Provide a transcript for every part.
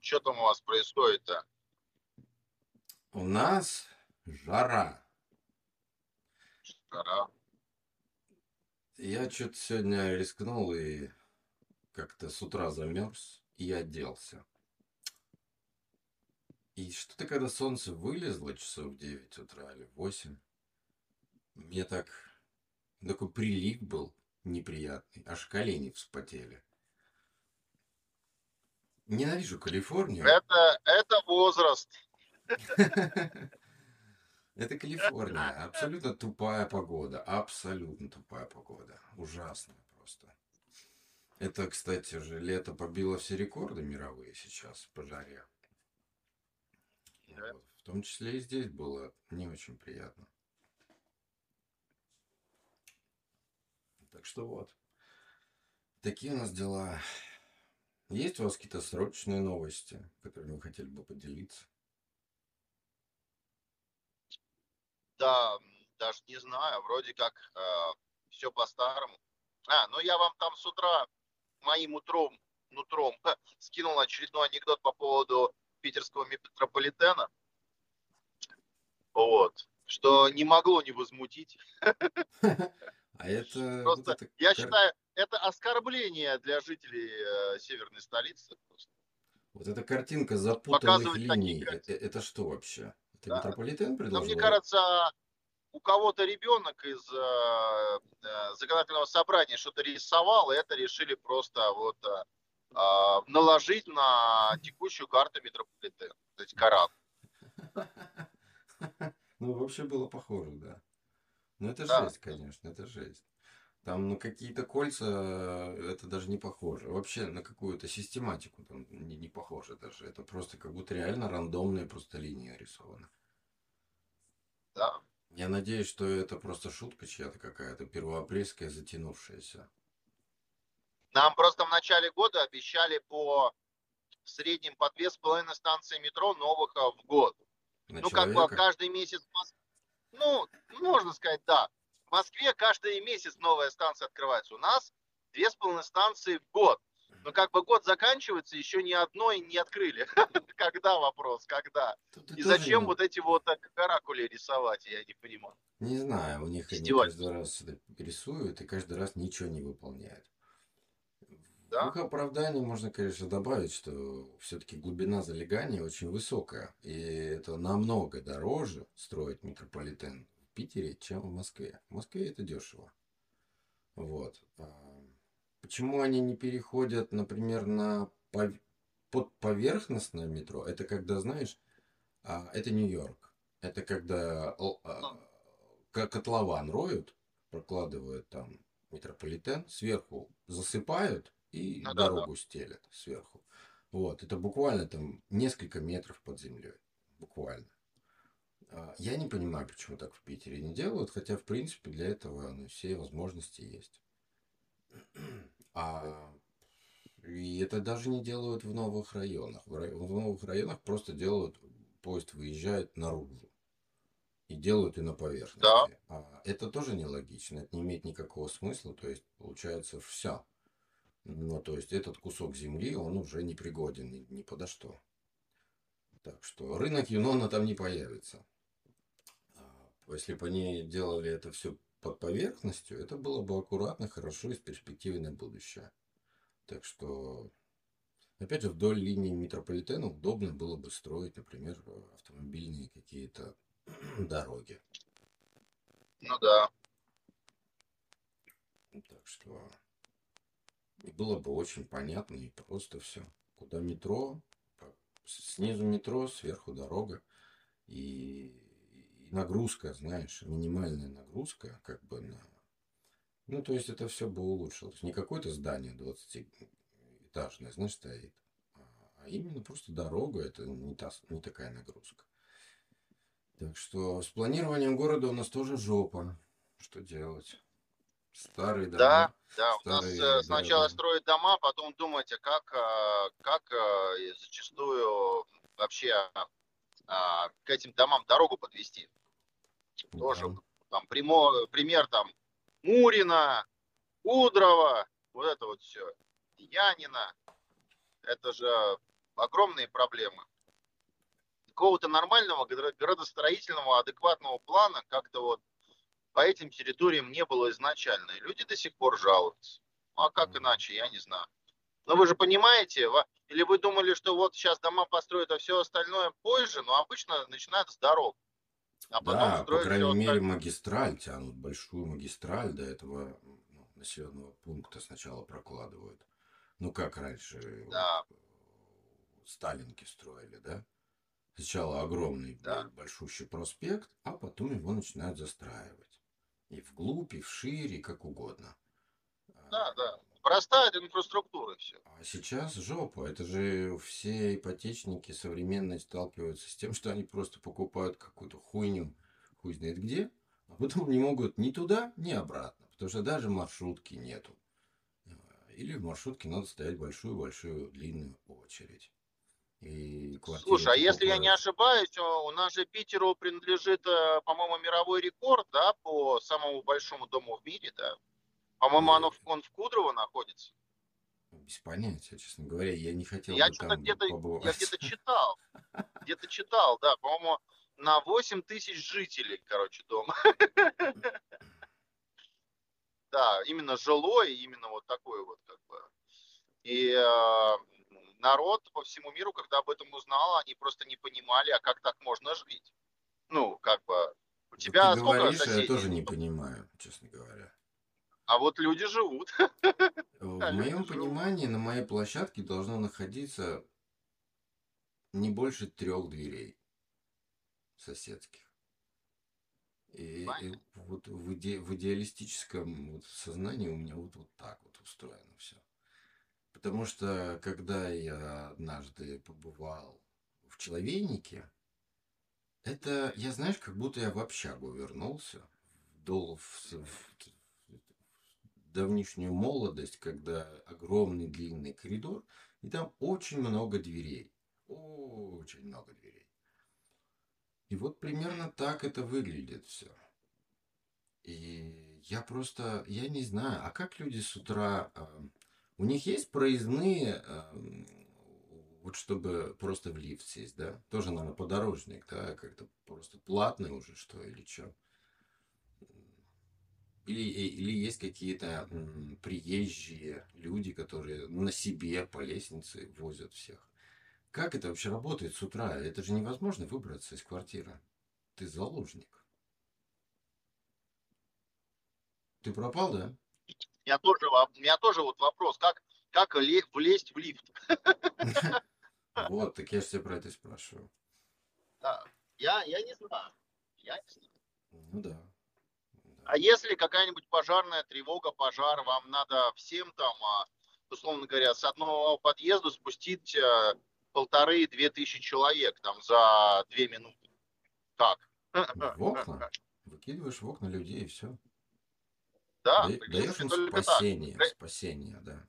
Что там у вас происходит-то? У нас жара. Жара. Я что-то сегодня рискнул и как-то с утра замерз и оделся. И что-то, когда солнце вылезло часов в 9 утра или 8, мне так такой прилив был неприятный, аж колени вспотели. Ненавижу Калифорнию. Это, это возраст. Это Калифорния. Абсолютно тупая погода. Абсолютно тупая погода. Ужасная просто. Это, кстати же, лето побило все рекорды мировые сейчас по жаре. Вот. В том числе и здесь было не очень приятно. Так что вот. Такие у нас дела. Есть у вас какие-то срочные новости, которыми вы хотели бы поделиться? Да, даже не знаю, вроде как э, все по-старому. А, ну я вам там с утра моим утром, нутром скинул очередной анекдот по поводу питерского метрополитена. Вот. Что не могло не возмутить. А это... Просто, вот это я считаю, это оскорбление для жителей э, северной столицы. просто. Вот эта картинка запутанных Показывать линий, э- картины. э- это что вообще? Это Да. метрополитен Но предложил? мне кажется, у кого-то ребенок из э, э, законодательного собрания что-то рисовал, и это решили просто вот э, э, наложить на текущую карту метрополитена. То есть Коран. Ну, вообще было похоже, да. Ну, это Да. жесть, конечно, это жесть. Там, ну, какие-то кольца, э, это даже не похоже. Вообще на какую-то систематику там не, не похоже даже. Это просто как будто реально рандомная просто линия рисована. Да. Я надеюсь, что это просто шутка чья-то какая-то первоапрельская затянувшаяся. Нам просто в начале года обещали по в среднем по две с половиной станции метро новых э, в год. На ну, как бы человека. каждый месяц, ну, можно сказать, да. В Москве каждый месяц новая станция открывается. У нас две с половиной станции в год. Но как бы год заканчивается, еще ни одной не открыли. Когда вопрос, когда? И зачем вот эти вот каракули рисовать, я не понимаю. Не знаю, у них они каждый раз рисуют и каждый раз ничего не выполняют. Да? В их оправдании можно, конечно, добавить, что все-таки глубина залегания очень высокая. И это намного дороже строить метрополитен в Питере, чем в Москве. В Москве это дешево. Вот. А Почему они не переходят, например, на пов- подповерхностное метро? Это когда, знаешь, а, это Нью-Йорк. Это когда а, ко- котлован роют, прокладывают там метрополитен, сверху засыпают и Ну да, дорогу стелят сверху. Вот, это буквально там несколько метров под землей. Буквально. А, Я не понимаю, почему так в Питере не делают, хотя, в принципе, для этого ну, все возможности есть. А и это даже не делают в новых районах. В, рай- в новых районах просто делают, поезд выезжает наружу. И делают и на поверхности. Да. А это тоже нелогично, это не имеет никакого смысла. То есть, получается, все. Ну, то есть, этот кусок земли, он уже не пригоден ни, ни подо что. Так что рынок Юнона там не появится. А, Если бы они делали это все под поверхностью, это было бы аккуратно, хорошо и с перспективой на будущее. Так что, опять же, вдоль линии метрополитена удобно было бы строить, например, автомобильные какие-то дороги. Ну да. Так что и было бы очень понятно и просто все. Куда метро, снизу метро, сверху дорога. И, и нагрузка, знаешь, минимальная нагрузка, как бы на... Ну, то есть это все бы улучшилось. Не какое-то здание 20-этажное, знаешь, стоит. а- А именно просто дорога, это не, та, не такая нагрузка. Так что с планированием города у нас тоже жопа. Что делать? Старые дома. Да, да, у нас старые э, сначала города. строят дома, потом думать, а как, э, как э, зачастую вообще а, к этим домам дорогу подвести. Тоже Да. там прямо, пример там Мурина, Кудрова, вот это вот все, Янина, это же огромные проблемы. Какого-то нормального градостроительного адекватного плана как-то вот по этим территориям не было изначально. И люди до сих пор жалуются. Ну, а как иначе, я не знаю. Но вы же понимаете, или вы думали, что вот сейчас дома построят, а все остальное позже, но обычно начинают с дорог. А потом да, по крайней мере, остальное. магистраль тянут, большую магистраль до этого ну, населенного пункта сначала прокладывают. Ну, как раньше да. вот, Сталинки строили, да? Сначала огромный да. большущий проспект, а потом его начинают застраивать. И вглубь, и вшире, как угодно. Да, да. Простая инфраструктура все. А сейчас жопа. Это же все ипотечники современные сталкиваются с тем, что они просто покупают какую-то хуйню, хуй знает где, а потом не могут ни туда, ни обратно. Потому что даже маршрутки нету. Или в маршрутке надо стоять большую-большую длинную очередь. И Слушай, а если я не ошибаюсь, у нас же Питеру принадлежит, э, по-моему, мировой рекорд, да, по самому большому дому в мире, да? По-моему, оно, он в Кудрово находится. Без понятия, честно говоря, я не хотел я бы там где-то, побывать. Я где-то читал, где-то читал, да, по-моему, на 8 тысяч жителей, короче, дом. Да, именно жилой, именно вот такой вот, как бы. И э, народ по всему миру, когда об этом узнал, они просто не понимали, а как так можно жить. Ну, как бы, у тебя Ты сколько говоришь, соседей? Я тоже не понимаю, честно говоря. А вот люди живут. В моем понимании на моей площадке должно находиться не больше трех дверей соседских. И, и вот в, иде, в идеалистическом вот сознании у меня вот, вот так вот устроено все. Потому что когда я однажды побывал в Человейнике, это, я знаешь, как будто я в общагу вернулся, в, дол, в, в, давнишнюю молодость, когда огромный длинный коридор, и там очень много дверей. Очень много дверей. И вот примерно так это выглядит все. И я просто, я не знаю, а как люди с утра, э, у них есть проездные, э, вот чтобы просто в лифт сесть, да? Тоже, наверное, подорожник, да, как-то просто платный уже, что или что. Или, или есть какие-то приезжие люди, которые на себе по лестнице возят всех. Как это вообще работает с утра? Это же невозможно выбраться из квартиры. Ты заложник. Ты пропал, да? У меня тоже, у меня тоже вот вопрос, как, как влезть в лифт? Вот, так я же тебя про это спрашиваю. Да, я, я не знаю. Я не знаю. Ну да. А если какая-нибудь пожарная тревога, пожар, вам надо всем там, а, условно говоря, с одного подъезда спустить э, полторы-две тысячи человек там за две минуты. Как? В окна? Выкидываешь в окна людей и все. Да. Да даешь им спасение, так. спасение, да.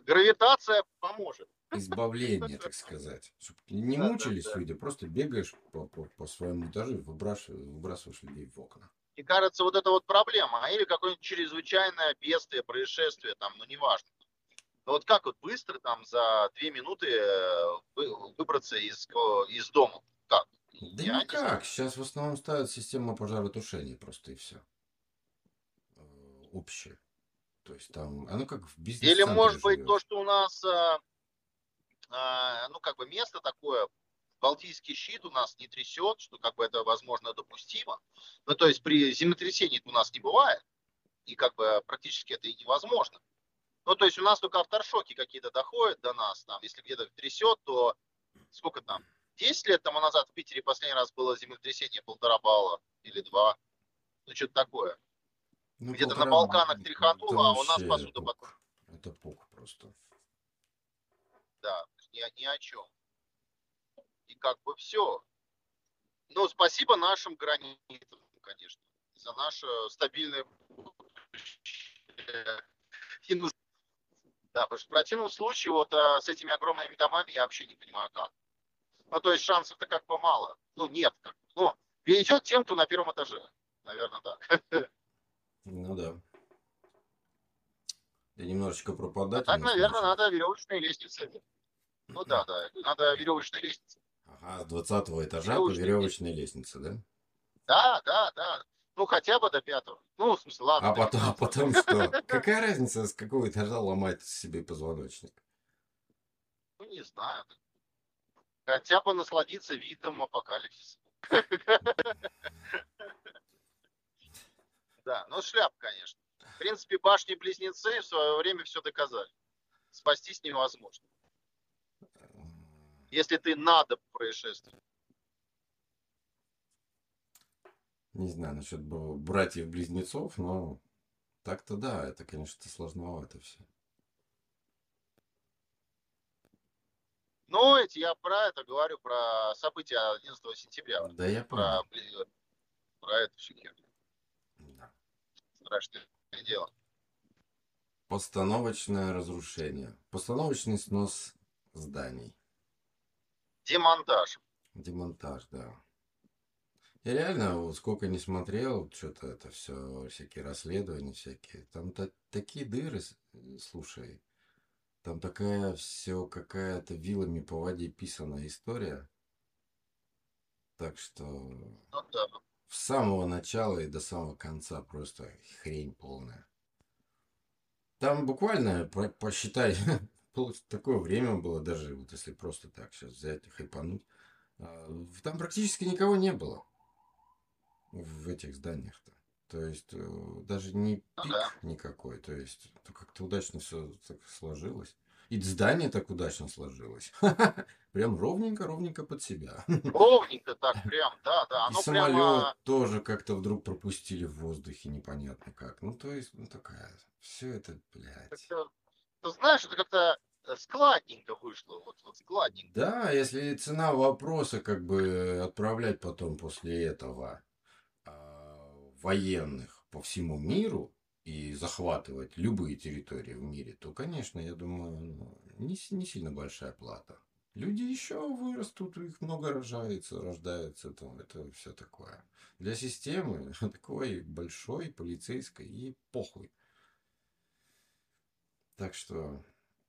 Гравитация поможет. Избавление, так сказать. Чтобы не да, мучились да, да. люди, просто бегаешь по, по, по своему этажу и выбрасываешь, выбрасываешь людей в окна. Мне кажется, вот это вот проблема. А или какое-нибудь чрезвычайное бедствие, происшествие, там, ну неважно. Но вот как вот быстро там за две минуты э, выбраться из, из дома? Как? Да Я никак. Сейчас в основном ставят систему пожаротушения просто и все. Э, Общее. То есть там, оно как в бизнесе. Или может быть то, что у нас, а, а, ну как бы место такое Балтийский щит у нас не трясет, что как бы это возможно допустимо. Ну, то есть при землетрясении у нас не бывает, и как бы практически это и невозможно. Ну, то есть у нас только авторшоки какие-то доходят до нас, там, если где-то трясет, то сколько там, 10 лет тому назад в Питере последний раз было землетрясение полтора балла или два, ну, что-то такое. Ну, где-то на Балканах тряхануло, а у нас посуда потом. Это пук просто. Да, ни, ни о чем и как бы все. Но спасибо нашим гранитам, конечно, за наше стабильное да, потому что в противном случае вот а, с этими огромными домами я вообще не понимаю как. Ну, то есть шансов-то как бы мало. Ну, нет. Как, ну, перейдет тем, кто на первом этаже. наверное, так. Ну да. Я немножечко пропадать. А так, наверное, надо веревочные лестницы. Ну да, да, надо веревочные лестницы. Ага, с 20 этажа по веревочной лестнице, да? Да, да, да. Ну, хотя бы до пятого. Ну, в смысле, ладно. А потом, а потом что? Какая разница, с какого этажа ломать себе позвоночник? Ну, не знаю. Хотя бы насладиться видом апокалипсиса. Да, ну шляп, конечно. В принципе, башни-близнецы в свое время все доказали. Спастись невозможно. Если ты надо происшествие. Не знаю насчет братьев-близнецов, но так-то да, это, конечно, сложновато все. Ну, эти, я про это говорю, про события 11 сентября. Да, я про, понял. Про это всю херню. Страшное дело. Постановочное разрушение. Постановочный снос зданий. Демонтаж. Демонтаж, да. Я реально, вот сколько не смотрел, что-то это все, всякие расследования всякие. Там та, такие дыры, слушай. Там такая все какая-то вилами по воде писанная история. Так что ну, да. С самого начала и до самого конца просто хрень полная. Там буквально, посчитай, такое время было даже, вот если просто так сейчас взять и хайпануть. А, там практически никого не было в этих зданиях-то. То есть э, даже не ну пик никакой. То есть как-то удачно все так сложилось. И здание так удачно сложилось. Прям ровненько, ровненько под себя. Ровненько так, прям, да, да. Оно И самолет прямо... тоже как-то вдруг пропустили в воздухе, непонятно как. Ну, то есть, ну такая, все это, блядь. Ты знаешь, это как-то э, складненько вышло, вот, вот складненько. Да, если цена вопроса как бы отправлять потом после этого военных по всему миру и захватывать любые территории в мире, то, конечно, я думаю, ну, не, не сильно большая плата. Люди еще вырастут, их много рожается, рождается, то это все такое. Для системы такой большой, полицейской и похуй. Так что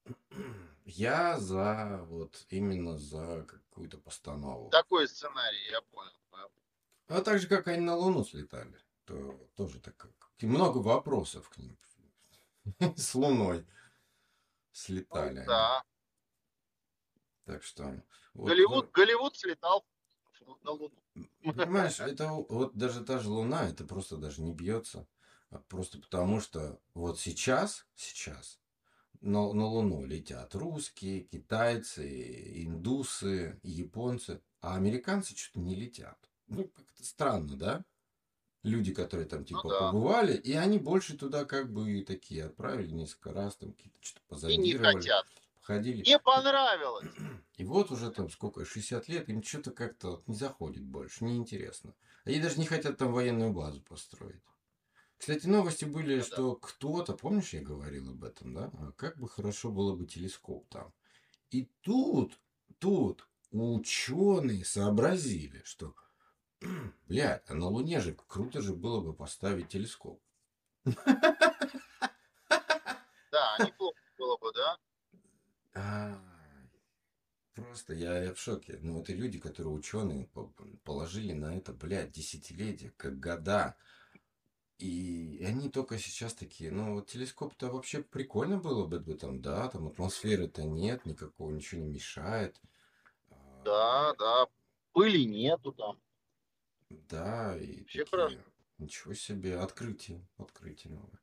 я за вот именно за какую-то постанову. Такой сценарий, я понял. А так же, как они на Луну слетали что тоже так много вопросов к ним. С Луной слетали. Да. Так что... Вот, Голливуд, вот, Голливуд слетал на Луну. Понимаешь, это вот даже та же Луна, это просто даже не бьется. А просто потому что вот сейчас, сейчас на, на Луну летят русские, китайцы, индусы, японцы, а американцы что-то не летят. Ну, как-то странно, да? Люди, которые там типа ну, да. побывали, и они больше туда как бы такие отправили несколько раз, там какие-то что-то позондировали. И не хотят. Ходили. Не понравилось. И вот уже там сколько, 60 лет, им что-то как-то вот не заходит больше, неинтересно. Они даже не хотят там военную базу построить. Кстати, новости были, ну, что да. кто-то, помнишь, я говорил об этом, да? А как бы хорошо было бы телескоп там. И тут, тут ученые сообразили, что Блядь, а на Луне же круто же было бы поставить телескоп. Да, неплохо было бы, да? А, просто я, я в шоке. Ну, это люди, которые ученые положили на это, блядь, десятилетия, как года. И они только сейчас такие, ну вот телескоп-то вообще прикольно было бы, бы там, да, там атмосферы-то нет, никакого ничего не мешает. Да, да, пыли нету там. Да, и Все такие, ничего себе, открытие, открытие новое.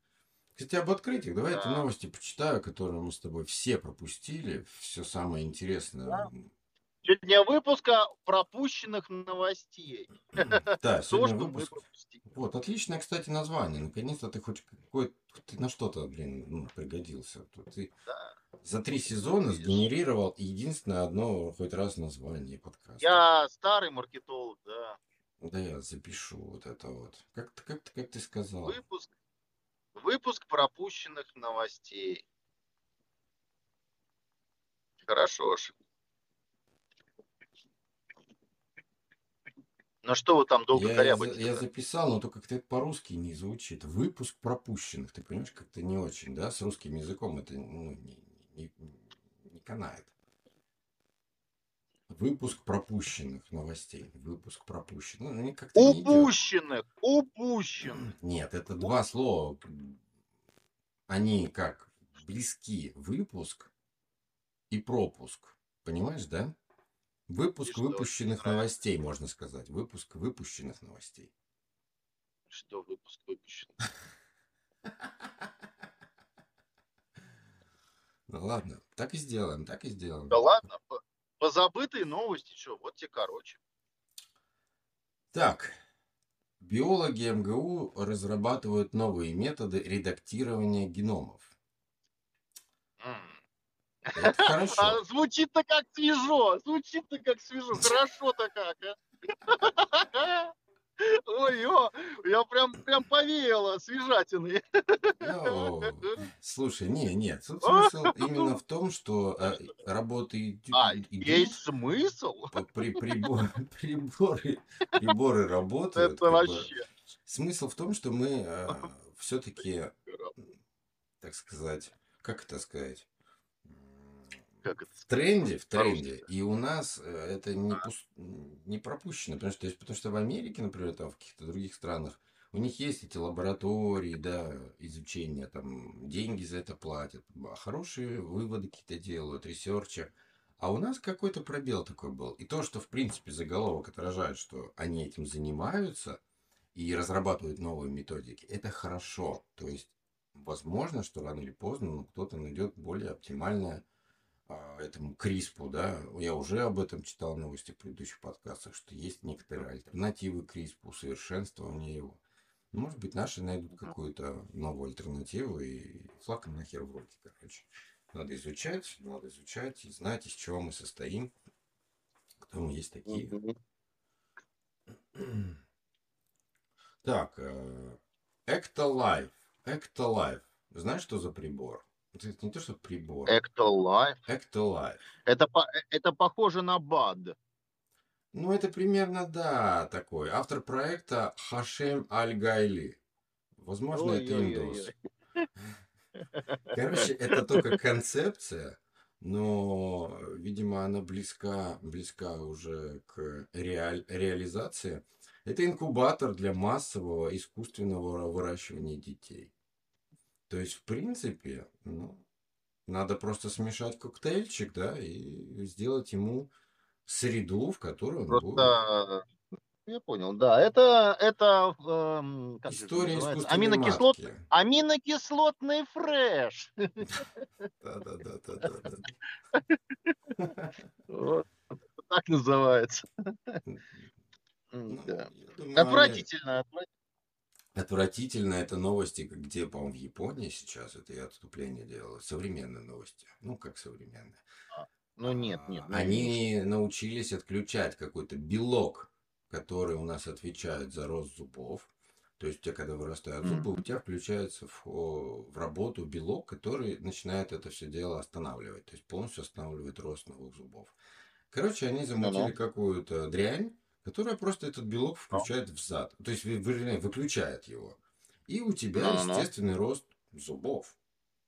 Кстати, об открытиях, давай да. эти новости почитаю, которые мы с тобой все пропустили, все самое интересное. Да. Сегодня выпуска пропущенных новостей. Да, сегодня выпуск. Вот, отличное, кстати, название. Наконец-то ты хоть какой ты на что-то, блин, ну, пригодился. Ты да. за три сезона сгенерировал единственное одно хоть раз название подкаста. Я старый маркетолог, да. Да я запишу вот это вот. Как, как, ты, как ты сказал? Выпуск, выпуск пропущенных новостей. Хорошо ж. Ну что вы там долго Я, я, я записал, но только как-то это по-русски не звучит. Выпуск пропущенных. Ты понимаешь, как-то не очень, да? С русским языком это ну, не, не, не канает. Выпуск пропущенных новостей. Выпуск пропущенных. Ну, они как-то не идет. Упущенных, упущенных. Нет, это два слова. Они как близки. Выпуск и пропуск. Понимаешь, да? Выпуск очень выпущенных новостей, можно сказать. Выпуск выпущенных новостей. Что выпуск выпущен? Ну ладно, так и сделаем, так и сделаем. Да ладно, позабытые новости, что, вот тебе короче. Так, биологи МГУ разрабатывают новые методы редактирования геномов. Это хорошо. А звучит-то как свежо, звучит-то как свежо, хорошо-то как, а? Ой, ё, я прям, прям повеяло свежатиной. Ну, слушай, не, нет, тут смысл именно в том, что работы А, идут, есть смысл? при, прибор- приборы, приборы работают. Это бы. вообще. Смысл в том, что мы все-таки, так сказать, как это сказать, Как это в тренде, в тренде, и у нас э, это не, пус- не пропущено, потому что, то есть, потому что в Америке, например, там в каких-то других странах, у них есть эти лаборатории, да, изучения, там, деньги за это платят, хорошие выводы какие-то делают, ресерчи. А у нас какой-то пробел такой был. И то, что, в принципе, заголовок отражает, что они этим занимаются и разрабатывают новые методики, это хорошо. То есть, возможно, что рано или поздно ну, кто-то найдет более оптимальное этому Криспу, да, я уже об этом читал новости в предыдущих подкастах, что есть некоторые альтернативы Криспу, усовершенствование его. Может быть, наши найдут какую-то новую альтернативу и флаг нахер в руки, короче. Надо изучать, надо изучать и знать, из чего мы состоим, кто мы есть такие. Так, э, Ectolife. Ectolife. Знаешь, что за прибор? Это не то, что прибор. Ectolife. Ectolife. Это, по- это похоже на БАД. Ну, это примерно, да, такой. Автор проекта Хашем Аль-Гайли. Возможно, это индус. Короче, это только концепция, но, видимо, она близка, близка уже к реаль- реализации. Это инкубатор для массового искусственного выращивания детей. То есть, в принципе, ну, надо просто смешать коктейльчик, да, и сделать ему среду, в которой он будет. Просто я понял, да. Это, это эм, как это История искусственной Аминокислот, матки. аминокислотный фреш. Вот. Так называется. Ну, Отвратительно. отвратительно. Отвратительно это новости, где, по-моему, в Японии сейчас, это я отступление делал, современные новости. Ну, как современные. Ну нет, нет. А, ну, Они научились отключать какой-то белок, который у нас отвечает за рост зубов. То есть у тебя, когда вырастают зубы, у тебя включается в, в работу белок, который начинает это все дело останавливать. То есть полностью останавливает рост новых зубов. Короче, они замутили Ну-ну. какую-то дрянь, которая просто этот белок включает в зад. То есть, вернее, выключает его. И у тебя Ну-ну. естественный рост зубов.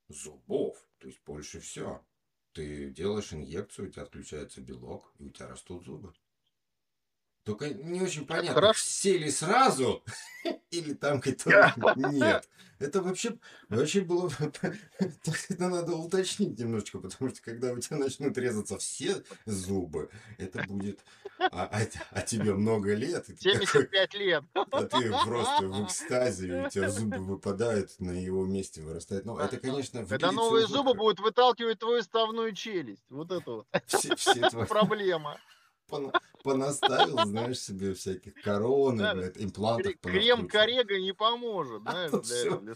Зубов. То есть больше все. Ты делаешь инъекцию, у тебя отключается белок, и у тебя растут зубы. Только не очень понятно, хорошо. все ли сразу, или там которые нет. Это вообще, вообще было... Это надо уточнить немножечко, потому что когда у тебя начнут резаться все зубы, это будет... А, а- а тебе много лет, и ты такой, 75 лет. а ты просто в экстазе, у тебя зубы выпадают, на его месте вырастает. Ну, это, конечно, Когда новые зубы будут выталкивать твою ставную челюсть. Вот это вот Все, все твои проблема. Пона- понаставил, знаешь, себе всяких корон, Да, блядь, имплантов Кре- Крем корега не поможет, знаешь, тут для, для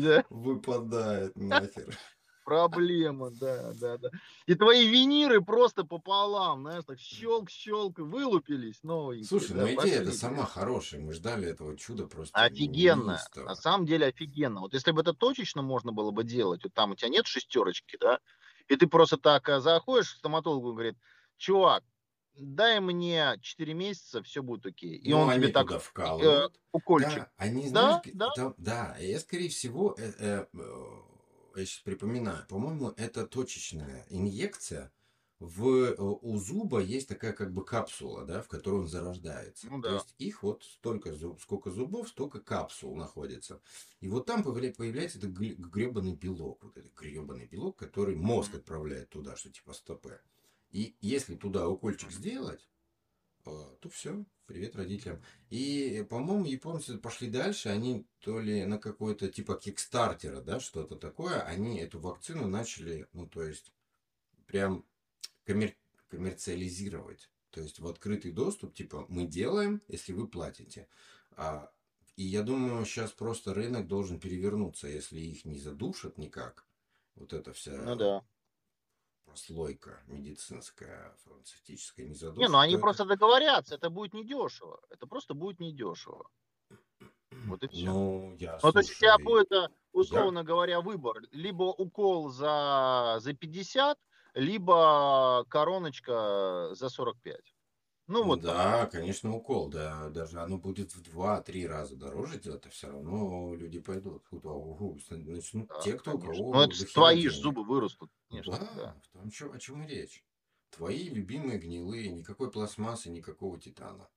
да. Выпадает нахер. Проблема, да, да, да. И твои виниры просто пополам, знаешь, так щелк-щелк, вылупились новенькие. Слушай, да, ну идея-то пошли. сама хорошая. Мы ждали этого чуда просто Офигенно. На самом деле офигенно. Вот если бы это точечно можно было бы делать, вот там у тебя нет шестерочки, да, и ты просто так а, заходишь к стоматологу и говорит, чувак, дай мне 4 месяца, все будет окей. И Ну, он тебе так э, укольчик. Да, они, Да, знаешь, да. там- да, я, скорее всего, э, э, э, я сейчас припоминаю, по-моему, это точечная инъекция. В, э, у зуба есть такая как бы капсула, да, в которой он зарождается. Ну То да. есть их вот столько, зуб, сколько зубов, столько капсул находится. И вот там появля- появляется этот гребаный белок, вот этот гребаный белок, который мозг отправляет туда, что типа стопе. И если туда укольчик сделать, э, то все, привет родителям. И, по-моему, японцы пошли дальше, они то ли на какой-то типа кикстартера, да, что-то такое, они эту вакцину начали, ну, то есть, прям коммер- коммерциализировать. То есть в открытый доступ, типа, мы делаем, если вы платите. А, и я думаю, сейчас просто рынок должен перевернуться, если их не задушат никак. Вот эта вся Ну да. Прослойка медицинская, фармацевтическая не задушит. Не, ну они просто договорятся, это будет недешево. Это просто будет недешево. Вот и все. Ну, я Ну, то есть у тебя будет, э, условно говоря, выбор. Либо укол за, за 50, либо короночка за 45. Ну, вот да, конечно, укол, да, даже оно будет в 2-3 раза дороже делать, а все равно люди пойдут. Куда? Угу, начнут Да, те, кто у конечно. кого Ну, это твои ж денег. зубы вырастут, конечно. Да, Да. в том, чё- о чем и речь. Твои любимые гнилые, никакой пластмассы, никакого титана.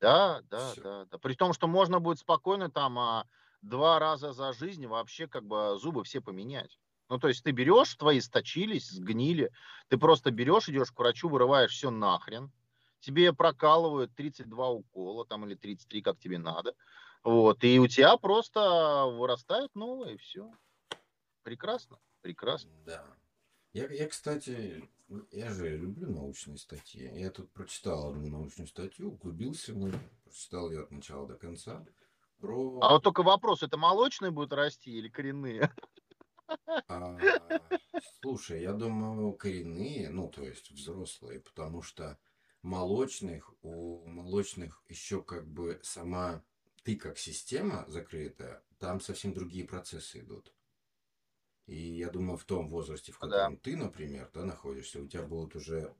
Да, да, Всё. да, да. При том, что можно будет спокойно там а, два раза за жизнь вообще как бы зубы все поменять. Ну, то есть ты берешь, твои сточились, сгнили, ты просто берешь, идешь к врачу, вырываешь все нахрен, тебе прокалывают 32 укола там или 33, как тебе надо, вот, и у тебя просто вырастает новое, и все. Прекрасно, прекрасно. Да. Я, я, кстати, я же люблю научные статьи. Я тут прочитал одну научную статью, углубился в нее, прочитал ее от начала до конца. Про... А вот только вопрос, это молочные будут расти или коренные? А, слушай, я думаю, коренные, ну, то есть взрослые, потому что молочных, у молочных еще как бы сама ты как система закрытая, там совсем другие процессы идут. И я думаю, в том возрасте, в Ну котором ты, например, да, находишься, у тебя будут уже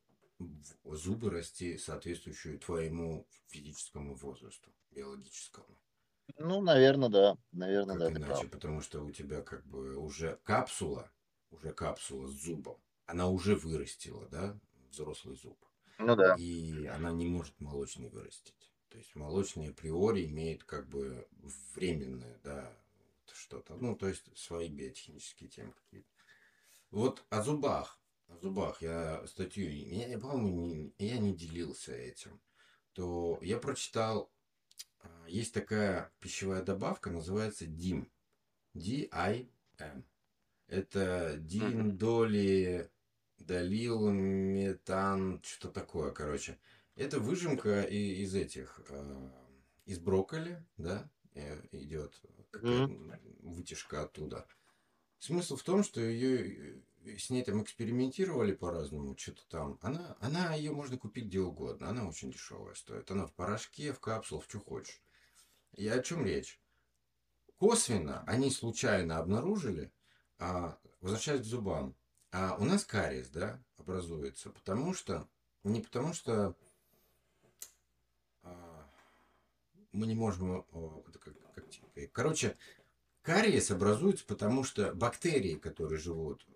зубы расти, соответствующие твоему физическому возрасту, биологическому. Ну, наверное, да. Наверное, Как да, иначе, прав. потому что у тебя как бы уже капсула, уже капсула с зубом, она уже вырастила, да, взрослый зуб. Ну да. И она не может молочный вырастить. То есть молочный априори имеет как бы временное, да, что-то. Ну, то есть свои биотехнические темы какие-то. Вот о зубах. О зубах я статью, я, я, по-моему, не, я не делился этим. То я прочитал, а, есть такая пищевая добавка, называется DIM. D-I-M. Это диндоли, долил, метан, что такое, короче. Это выжимка и- из этих, э, из брокколи, да, э, идет какая вытяжка оттуда. Смысл в том, что ее с ней там экспериментировали по-разному, что-то там. Она, она ее можно купить где угодно, она очень дешевая стоит. Она в порошке, в капсулах, что хочешь. И о чем речь? Косвенно они случайно обнаружили, а, возвращаясь к зубам, а у нас кариес, да, образуется, потому что, не потому что а, мы не можем, те- короче, кариес образуется, потому что бактерии, которые живут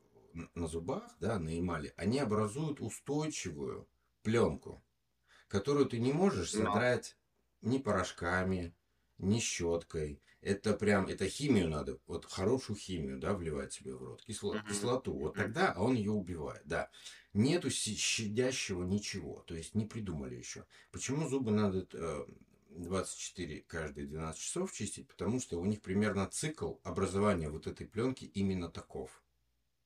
на зубах, да, на эмали, они образуют устойчивую пленку, которую ты не можешь содрать ни порошками, ни щеткой. Это прям, это химию надо, вот хорошую химию, да, вливать себе в рот, кисло- кислоту. Вот тогда он ее убивает, да. Нету щадящего ничего, то есть не придумали еще. Почему зубы надо э, 24 каждые 12 часов чистить? Потому что у них примерно цикл образования вот этой пленки именно таков.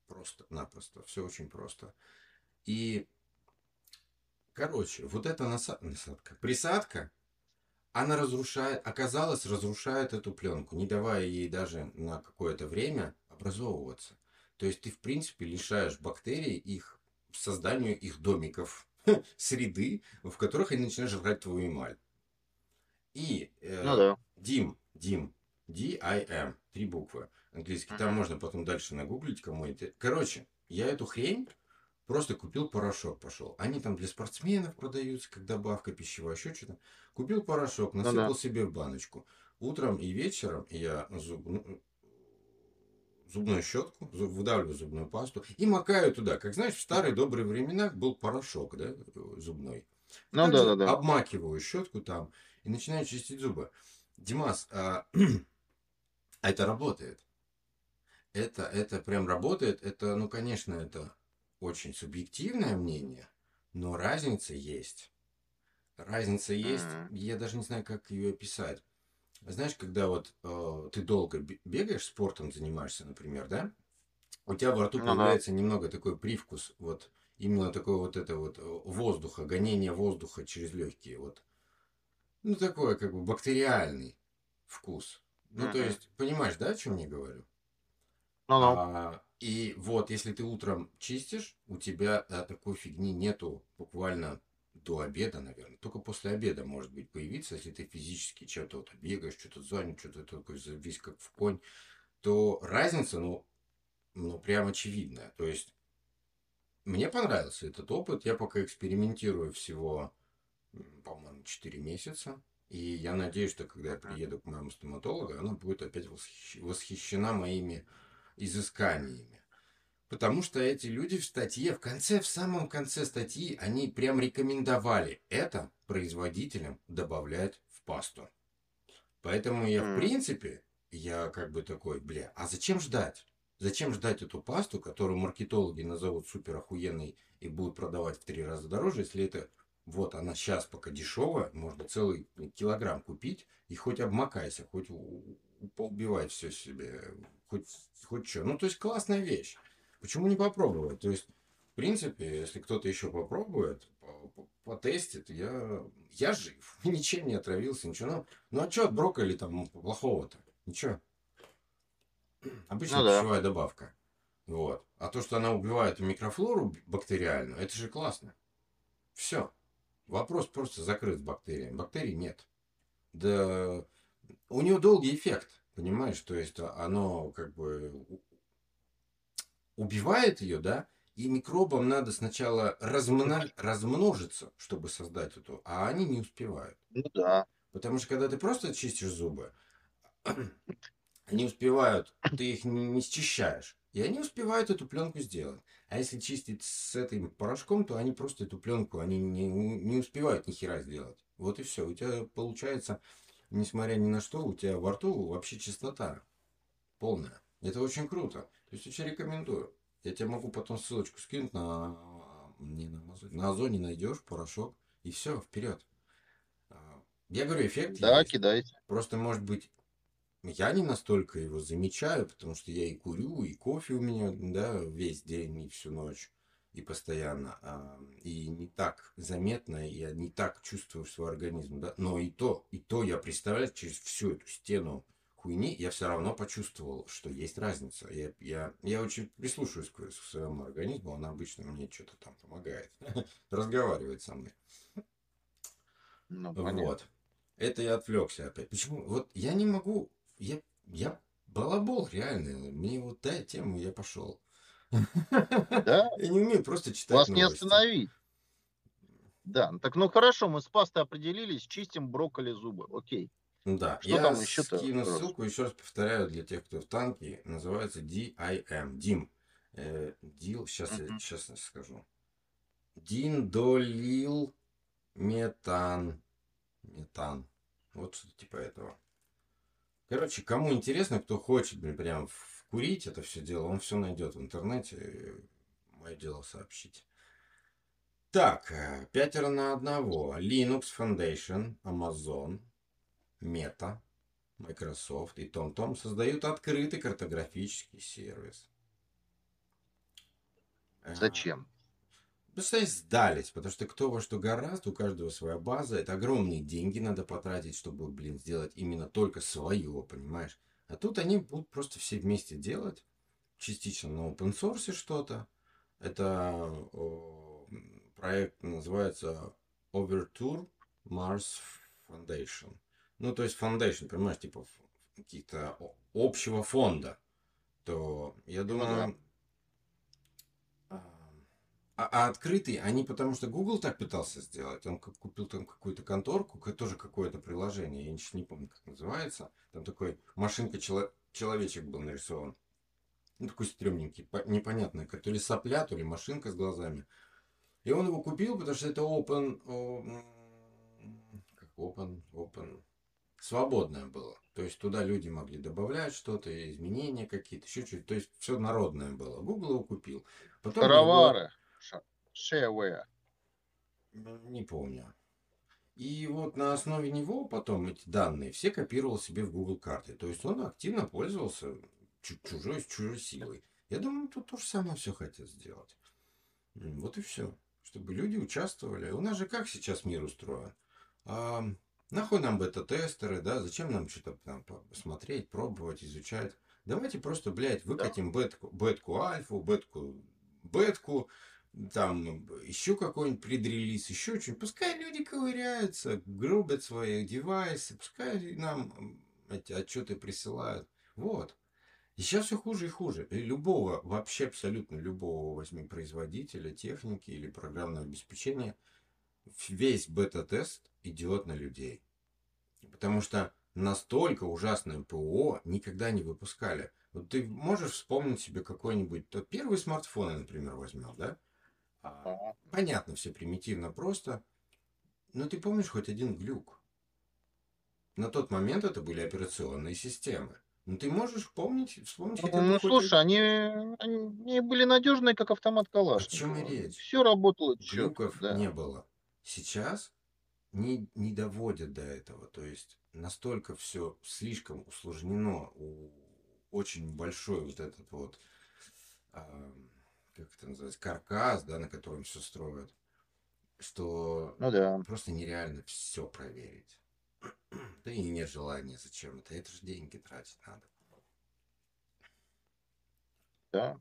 Просто-напросто. Все очень просто. И, короче, вот эта наса- насадка, присадка, она разрушает, оказалось, разрушает эту пленку, не давая ей даже на какое-то время образовываться. То есть ты, в принципе, лишаешь бактерий их созданию их домиков, среды, в которых они начинают жрать твою эмаль. И э, Ну да. Дим, Дим, D-I-M, три буквы английский. Там можно потом дальше нагуглить, кому это. Короче, я эту хрень Просто купил порошок, пошел. Они там для спортсменов продаются, как добавка пищевая, еще что-то. Купил порошок, Ну насыпал да. себе в баночку. Утром и вечером я зуб- ну, зубную щетку, зуб- выдавливаю зубную пасту и макаю туда. Как знаешь, в старые добрые времена был порошок, да, зубной. Ну да, да, да. обмакиваю щетку там и начинаю чистить зубы. Димас, а, а это работает. Это, это прям работает. Это, ну, конечно, это очень субъективное мнение, но разница есть. Разница есть, Мгм. я даже не знаю, как ее описать. Знаешь, когда вот э, ты долго бе- бегаешь, спортом занимаешься, например, да? У тебя во рту да. появляется немного такой привкус, вот именно такой вот это вот э, воздуха, гонение воздуха через легкие, вот. Ну, такой как бы бактериальный вкус. Ну, то Мгм. есть, понимаешь, да, о чем я говорю? Ну-ну. А, и вот, если ты утром чистишь, у тебя а, такой фигни нету буквально до обеда, наверное. Только после обеда может быть появиться, если ты физически что-то вот бегаешь, что-то занят, что-то такой весь как в конь, то разница, ну, ну, прям очевидная. То есть, мне понравился этот опыт. Я пока экспериментирую всего, по-моему, 4 месяца. И я надеюсь, что когда я приеду к моему стоматологу, она будет опять восхищ- восхищена моими изысканиями. Потому что эти люди в статье, в конце, в самом конце статьи, они прям рекомендовали это производителям добавлять в пасту. Поэтому я, в принципе, я как бы такой, бля, а зачем ждать? Зачем ждать эту пасту, которую маркетологи назовут супер охуенной и будут продавать в три раза дороже, если это вот она сейчас пока дешевая, можно целый килограмм купить и хоть обмакайся, хоть поубивай все себе, хоть, хоть что. Ну, то есть классная вещь. Почему не попробовать? То есть, в принципе, если кто-то еще попробует, по- по- потестит, я, я жив, ничем не отравился, ничего. Ну, ну а что от брокколи там плохого-то? Ничего. Обычная Ну да. пищевая добавка. Вот. А то, что она убивает микрофлору бактериальную, это же классно. Все. Вопрос просто закрыт с бактериями. Бактерий нет. Да у нее долгий эффект, понимаешь? То есть а, оно как бы убивает ее, да, и микробам надо сначала размно- размножиться, чтобы создать эту, а они не успевают. Ну да. Потому что когда ты просто чистишь зубы, они успевают, ты их не, не счищаешь, и они успевают эту пленку сделать. А если чистить с этим порошком, то они просто эту пленку, они не, не успевают ни хера сделать. Вот и все. У тебя получается, несмотря ни на что, у тебя во рту вообще чистота полная. Это очень круто. То есть очень рекомендую. Я тебе могу потом ссылочку скинуть на, не на Амазоне. На Озоне найдешь порошок, и все, вперед. Я говорю, эффект Да, есть. кидайте. Просто, может быть, я не настолько его замечаю, потому что я и курю, и кофе у меня, да, весь день и всю ночь, и постоянно. а, И не так заметно, я не так чувствую свой организм, да. Но и то, и то я представляю, через всю эту стену хуйни, я все равно почувствовал, что есть разница. Я, я, я очень прислушиваюсь к своему организму, он обычно мне что-то там помогает, разговаривает со мной. Ну. Вот. Это я отвлекся опять. Почему? Вот я не могу. Я, я балабол реально. Мне вот дай тему, я пошел. Да, Я не умею просто читать вас не остановить. Да, ну так ну хорошо, мы с пастой определились, чистим брокколи зубы. Окей. Да, Что я там скину ссылку, еще раз повторяю, для тех, кто в танке, называется DIM, DIM. Э, Дил, сейчас я, сейчас я скажу. Диндолил метан. Метан. Вот что-то типа этого. Короче, кому интересно, кто хочет, блин, прям вкурить это все дело, он все найдет в интернете. Мое дело сообщить. Так, э, пятеро на одного. Linux Foundation, Amazon, Meta, Microsoft и TomTom создают открытый картографический сервис. Э, Зачем? Представляешь, сдались, потому что кто во что гораст, у каждого своя база, это огромные деньги надо потратить, чтобы, блин, сделать именно только свое, понимаешь? А тут они будут просто все вместе делать, частично на open source что-то. Это м, проект называется Overture Mars Foundation. Ну, то есть Foundation, понимаешь, типа каких-то общего фонда. То я думаю, а, а, а открытый, они потому что Google так пытался сделать. Он купил там какую-то конторку, тоже какое-то приложение, я ничего не помню, как называется. Там такой машинка чело- человечек был нарисован. Ну, такой стрёмненький, непонятно, то ли сопля, то ли машинка с глазами. И он его купил, потому что это open, как open, open, свободное было. То есть туда люди могли добавлять что-то, изменения какие-то, еще чуть-чуть. То есть все народное было. Google его купил. Потом Таровары. Его... Shareware. Не помню. И вот на основе него потом эти данные все копировал себе в Google карты. То есть он активно пользовался чужой, чужой силой. Я думаю, тут то же самое все хотят сделать. Вот и все. Чтобы люди участвовали. У нас же как сейчас мир устроен? А, нахуй нам бета-тестеры, да? Зачем нам что-то там смотреть, пробовать, изучать? Давайте просто, блядь, выкатим да. бетку, бетку альфу, бетку, бетку, там еще какой-нибудь предрелиз, еще что-нибудь. Пускай люди ковыряются, грубят свои девайсы, пускай нам эти отчеты присылают. Вот. И сейчас все хуже и хуже. И любого, вообще абсолютно любого возьми производителя, техники или программного обеспечения, весь бета-тест идет на людей. Потому что настолько ужасное ПО никогда не выпускали. Вот ты можешь вспомнить себе какой-нибудь... То первый смартфон, например, возьмем, да? Понятно, все примитивно просто. Но ты помнишь хоть один глюк? На тот момент это были операционные системы. Ну, ты можешь помнить, вспомнить хотя бы Ну, слушай, они, они были надежные, как автомат О чем и речь? Все работало Глюков да. не было. Сейчас не, не доводят до этого. То есть настолько все слишком усложнено, у, очень большой вот этот вот, а, как это называется, каркас, да, на котором все строят, что ну, да. просто нереально все проверить. Да и нет желания зачем это. Это же деньги тратить надо. Да.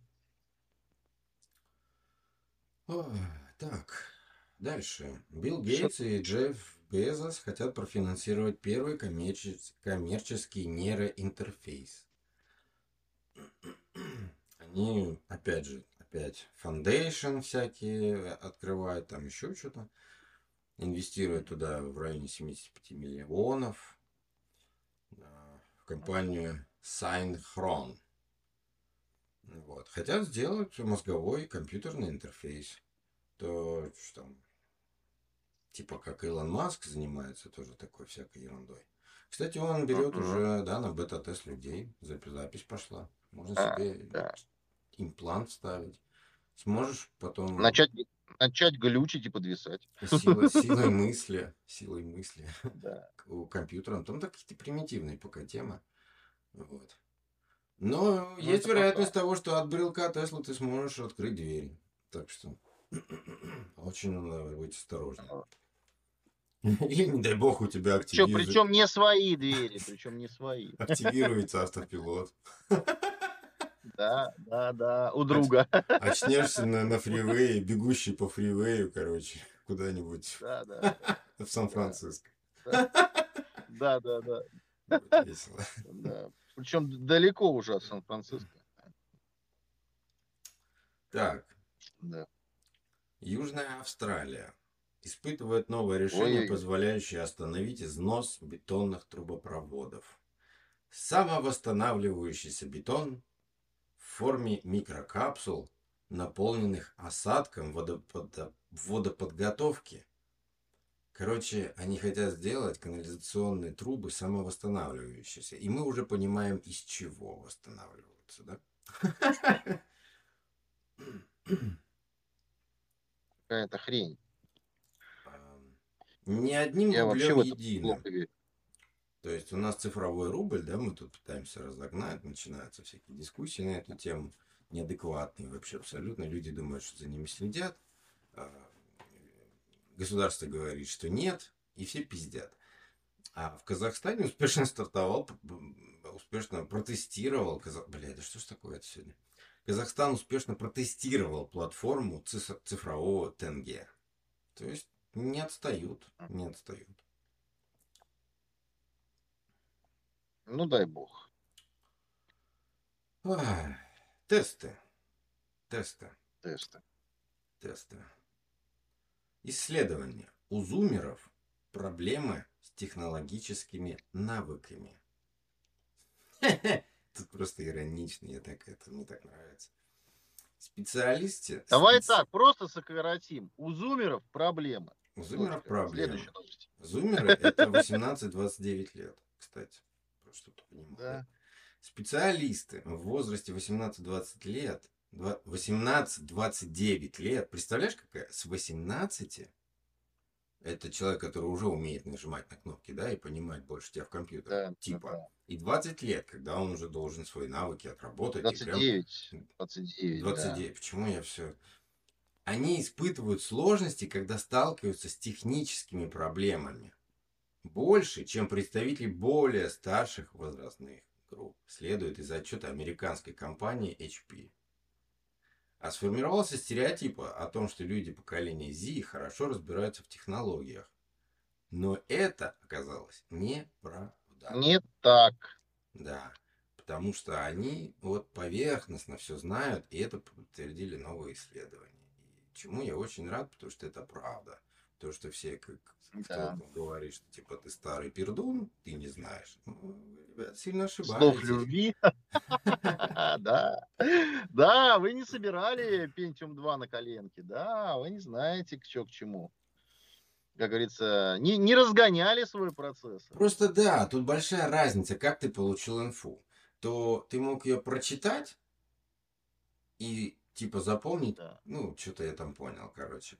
О, так, дальше. Билл Гейтс и Джефф Безос хотят профинансировать первый коммерческий, коммерческий нейроинтерфейс. Они, опять же, опять foundation всякие открывают, там еще что-то инвестирует туда в районе 75 миллионов в компанию Synchron. Вот. Хотят сделать мозговой компьютерный интерфейс. То, что там, типа как Илон Маск занимается тоже такой всякой ерундой. Кстати, он берет uh-huh. уже, да, на бета-тест людей. Запись пошла. Можно а, себе да. Имплант ставить. Сможешь потом... Начать начать глючить и подвисать. Сила, силой мысли, силой мысли да. у компьютера. Там какие-то примитивные пока темы. Вот. Но ну, есть вероятность пока. того, что от брелка Тесла ты сможешь открыть двери. Так что очень надо быть осторожным. Или, не дай бог, у тебя активируется... Причем не свои двери, причем не свои. Активируется автопилот. Да, да, да, у друга. Очнешься на, на фривее, бегущий по фривею, короче, куда-нибудь. Да, да. В Сан-Франциско. Да, да, да. Весело. Да. Причем далеко уже от Сан-Франциско. Так. Да. Южная Австралия испытывает новое решение, Ой. позволяющее остановить износ бетонных трубопроводов. Самовосстанавливающийся бетон форме микрокапсул, наполненных осадком водопод... водоподготовки. Короче, они хотят сделать канализационные трубы самовосстанавливающиеся. И мы уже понимаем, из чего восстанавливаются, да? Какая-то хрень. Не одним Я рублем единым. То есть у нас цифровой рубль, да, мы тут пытаемся разогнать, начинаются всякие дискуссии на эту тему, неадекватные вообще абсолютно. Люди думают, что за ними следят. А, государство говорит, что нет, и все пиздят. А в Казахстане успешно стартовал, успешно протестировал, Казах... бля, да что ж такое это сегодня? Казахстан успешно протестировал платформу цифрового тенге. То есть не отстают, не отстают. Ну, дай бог. Ой, тесты. Тесты. Тесты. тесты. Исследование. У зумеров проблемы с технологическими навыками. Тут просто иронично, я так это, мне так нравится. Специалисты... Давай специ- так, просто сократим. У зумеров проблемы. У зумеров проблемы. Следующая новость. Зумеры это 18-29 лет, кстати. Чтобы ты понимал. Да. Специалисты в возрасте 18-20 лет, два- 18-29 лет, представляешь, какая? С 18 это человек, который уже умеет нажимать на кнопки, да, и понимать больше тебя в компьютере. Да, типа. да. И 20 лет, когда он уже должен свои навыки отработать. и прям 29. 29. да. 29. Почему я все... Они испытывают сложности, когда сталкиваются с техническими проблемами. Больше, чем представители более старших возрастных групп, следует из отчета американской компании HP. А сформировался стереотип о том, что люди поколения Z хорошо разбираются в технологиях. Но это оказалось неправда. Не так. Да, потому что они вот поверхностно все знают, и это подтвердили новые исследования. И чему я очень рад, потому что это правда. То, что все как Да. говорит, что типа ты старый пердун, ты не знаешь. Ну, ребят, сильно Слов ошибаетесь. любви. Да. Да, вы не собирали Pentium 2 на коленке. Да, вы не знаете, что к чему. Как говорится, не, не разгоняли свой процесс. Просто да, тут большая разница, как ты получил инфу. То ты мог ее прочитать и типа запомнить, Да. ну, что-то я там понял, короче.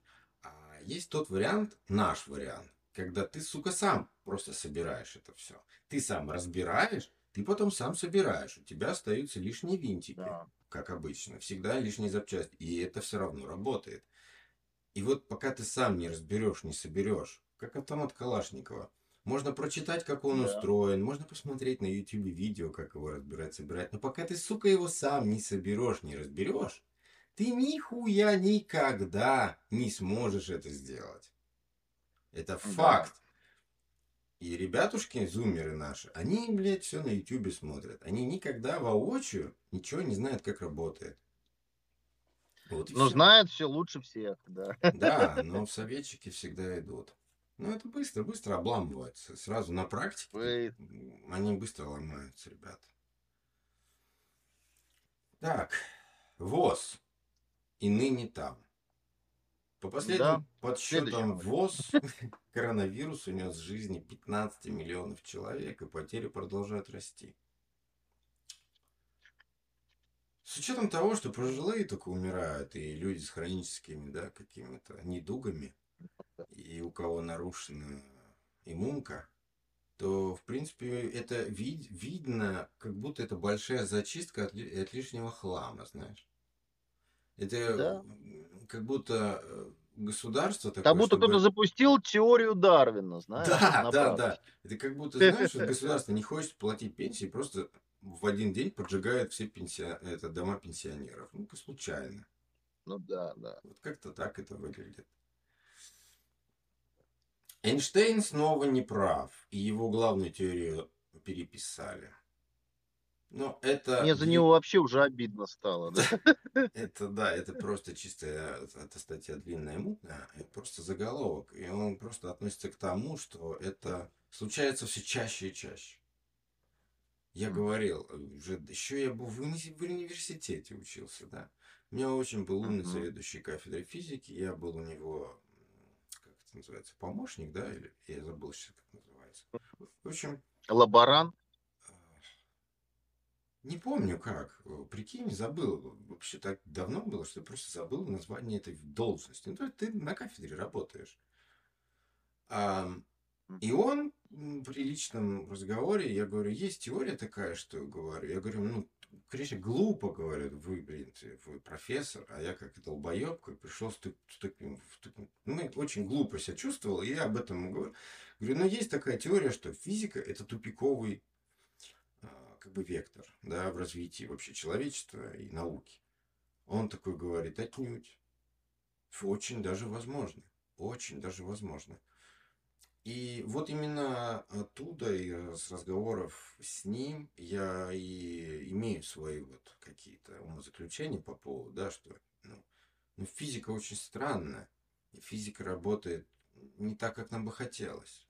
Есть тот вариант, наш вариант, когда ты, сука, сам просто собираешь это все. Ты сам разбираешь, ты потом сам собираешь. У тебя остаются лишние винтики, Да. как обычно. Всегда лишние запчасти. И это все равно работает. И вот пока ты сам не разберешь, не соберешь, как автомат Калашникова, можно прочитать, как он Да. устроен, можно посмотреть на YouTube видео, как его разбирать, собирать. Но пока ты, сука, его сам не соберешь, не разберешь, ты нихуя никогда не сможешь это сделать. Это Да. факт. И ребятушки, зумеры наши, они, блядь, все на ютубе смотрят. Они никогда воочию ничего не знают, как работает. Вот Но всё. знает все лучше всех, да. Да, но в советчики всегда идут. Ну, это быстро, быстро обламывается. Сразу на практике Вы- они быстро ломаются, ребята. Так, ВОЗ. И ныне там. По последним Следующая подсчетам. ВОЗ, коронавирус унес жизни 15 миллионов человек, и потери продолжают расти. С учетом того, что пожилые только умирают, и люди с хроническими, да, какими-то недугами, и у кого нарушена иммунка, то, в принципе, это вид- видно, как будто это большая зачистка от, от лишнего хлама, знаешь. Это Да. как будто э, государство такое, Как будто чтобы- кто-то запустил теорию Дарвина, знаешь. Да, да, да. Это как будто, знаешь, государство не хочет платить пенсии, просто в один день поджигает все это, дома пенсионеров. Ну-ка, случайно. Ну да, да. Вот как-то так это выглядит. Эйнштейн снова не прав, и его главную теорию переписали. Но это... Мне за него вообще уже обидно стало, да. Это да, это просто чистая, эта статья длинная и мутная, это просто заголовок. И он просто относится к тому, что это случается все чаще и чаще. Я говорил, уже еще я был в, уни- в университете учился, да. У меня очень был умный заведующий кафедрой физики, я был у него, как это называется, помощник, да, или я забыл сейчас, как называется. В общем, Лаборант. Не помню как. Э, Прикинь, забыл. Вообще так давно было, что я просто забыл название этой должности. Ну, то есть ты на кафедре работаешь. А, и он при личном разговоре, я говорю, есть теория такая, что говорю. Я говорю, ну, конечно, глупо, говорят, вы, блин, ты- вы профессор, а я как долбоеб, как пришел с, таким, ну, очень глупо себя чувствовал, и я об этом говорю. Говорю, ну, есть такая теория, что физика это тупиковый как бы вектор, да, в развитии вообще человечества и науки. Он такой говорит, отнюдь. Очень даже возможно. Очень даже возможно. И вот именно оттуда, и с разговоров с ним, я и имею свои вот какие-то умозаключения по поводу, да, что ну, Но физика очень странная. Физика работает не так, как нам бы хотелось.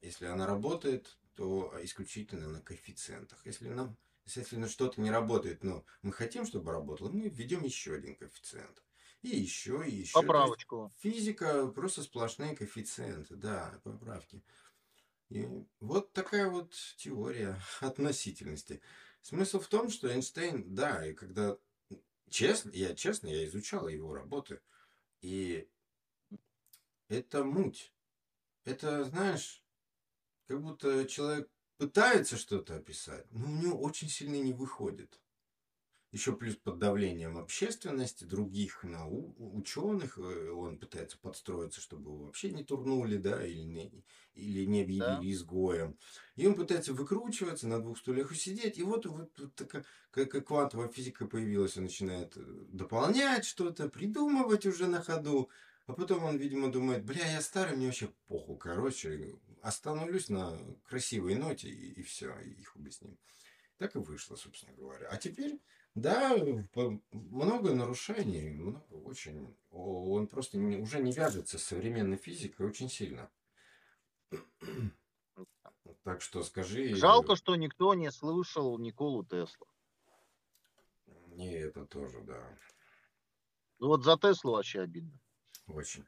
Если она работает, то исключительно на коэффициентах. Если нам если на что-то не работает, но мы хотим, чтобы работало, мы введем еще один коэффициент. И еще, и еще. Поправочку. Физика просто сплошные коэффициенты, да, поправки. И вот такая вот теория относительности. Смысл в том, что Эйнштейн, да, и когда честно, я честно, я изучал его работы, и это муть. Это, знаешь, как будто человек пытается что-то описать, но у него очень сильно не выходит. Еще плюс под давлением общественности, других нау ученых, э, он пытается подстроиться, чтобы его вообще не турнули, да, или не, или не объявили да. изгоем. И он пытается выкручиваться, на двух стульях усидеть. И вот, вот, вот такая, как квантовая физика появилась, он начинает э, дополнять что-то, придумывать уже на ходу. А потом он, видимо, думает, бля, я старый, мне вообще похуй, короче, остановлюсь на красивой ноте и, и все, и их объясним. Так и вышло, собственно говоря. А теперь, да, много нарушений, много очень. Он просто не, уже не вяжется с современной физикой очень сильно. Так что скажи... Жалко, что никто не слышал Николу Тесла. Не, это тоже, да. Ну вот за Теслу вообще обидно. Очень.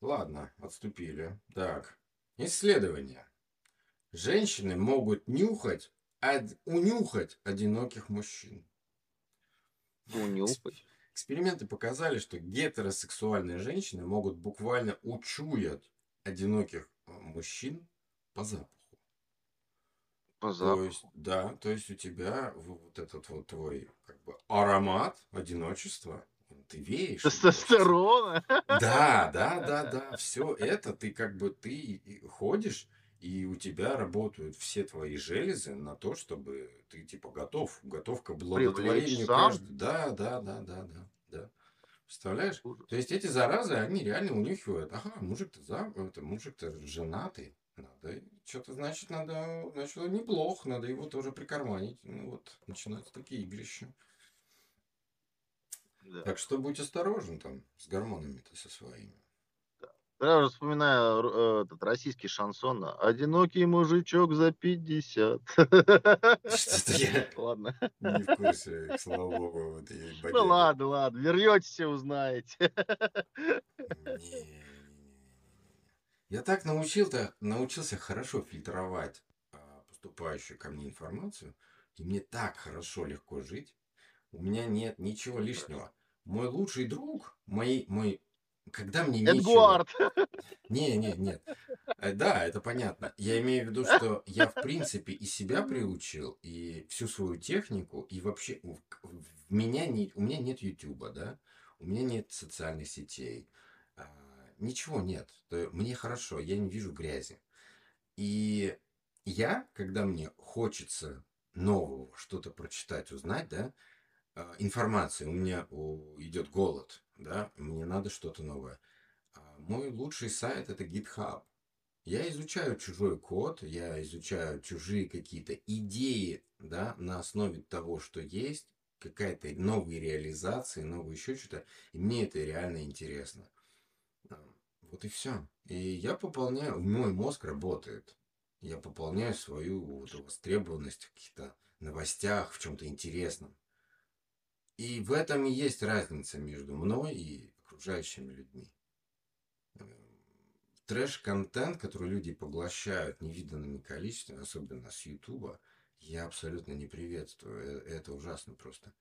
Ладно, отступили. Так. Исследования. Женщины могут нюхать, од... унюхать одиноких мужчин. Унюхать? Эксперименты показали, что гетеросексуальные женщины могут буквально учуять одиноких э, мужчин по запаху. По запаху. То есть, да, то есть у тебя вот этот вот твой как бы аромат одиночества ты веешь. Тестостерона. Да, да, да, да. Все это ты как бы ты ходишь, и у тебя работают все твои железы на то, чтобы ты типа готов, готов к каждого. Да, да, да, да, да, да. Представляешь? То есть эти заразы, они реально унюхивают. Ага, мужик-то за, это мужик-то женатый. Надо, что-то значит, надо, значит, неплохо, надо его тоже прикарманить. Ну вот, начинаются такие игрища. Да. Так что будь осторожен там с гормонами-то со своими. Я уже вспоминаю э, этот российский шансон. Одинокий мужичок за 50. Что-то я Ладно. не в курсе, слава богу. Вот ну ладно, ладно, вернетесь все узнаете. Я так научился, научился хорошо фильтровать а, поступающую ко мне информацию, и мне так хорошо легко жить. У меня нет ничего лишнего мой лучший друг, мой, мой когда мне Эдуард. нечего... Не, не, нет. Э, да, это понятно. Я имею в виду, что я, в принципе, и себя приучил, и всю свою технику, и вообще в меня не, у меня нет Ютуба, да, у меня нет социальных сетей, а, ничего нет. Мне хорошо, я не вижу грязи. И я, когда мне хочется нового что-то прочитать, узнать, да, информации, у меня идет голод, да, мне надо что-то новое. А мой лучший сайт это GitHub. Я изучаю чужой код, я изучаю чужие какие-то идеи, да, на основе того, что есть, какая-то новые реализации, новые еще что-то, и мне это реально интересно. А, вот и все. И я пополняю, мой мозг работает. Я пополняю свою вот, востребованность в каких-то новостях, в чем-то интересном. И в этом и есть разница между мной и окружающими людьми. Э, трэш-контент, который люди поглощают невиданными количествами, особенно с Ютуба, я абсолютно не приветствую. Э, это ужасно просто.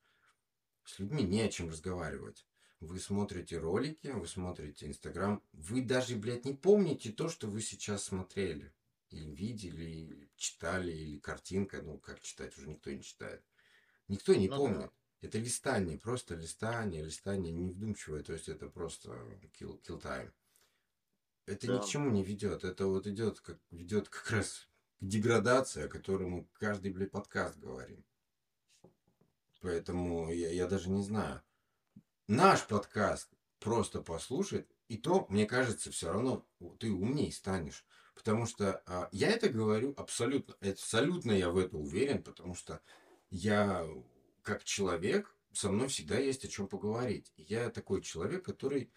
С людьми не о чем разговаривать. Вы смотрите ролики, вы смотрите Инстаграм, вы даже, блядь, не помните то, что вы сейчас смотрели. Или видели, или читали, или картинка. Ну, как читать, уже никто не читает. Никто не ну, помнит. Да. Это листание, просто листание, листание невдумчивое, то есть это просто kill, kill time. Это да. ни к чему не ведет. Это вот идет как ведет как раз к деградации, о которой мы каждый, блядь, подкаст говорим. Поэтому я, я даже не знаю. Наш подкаст просто послушать, и то, мне кажется, все равно ты умнее станешь. Потому что а, я это говорю абсолютно, абсолютно я в это уверен, потому что я как человек со мной всегда есть о чем поговорить. Я такой человек, который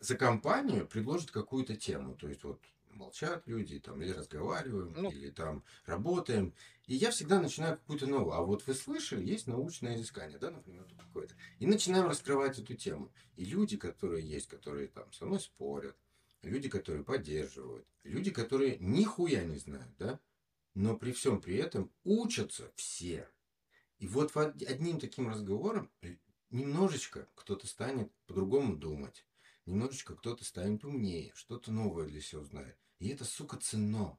за компанию предложит какую-то тему. То есть вот молчат люди, там, или разговариваем, ну, или там работаем. И я всегда начинаю какую-то новую. А вот вы слышали, есть научное изыскание, да, например, какое-то. И начинаем раскрывать эту тему. И люди, которые есть, которые там со мной спорят, люди, которые поддерживают, люди, которые нихуя не знают, да, но при всем при этом учатся все. И вот одним таким разговором немножечко кто-то станет по-другому думать. Немножечко кто-то станет умнее, что-то новое для себя узнает. И это, сука, ценно.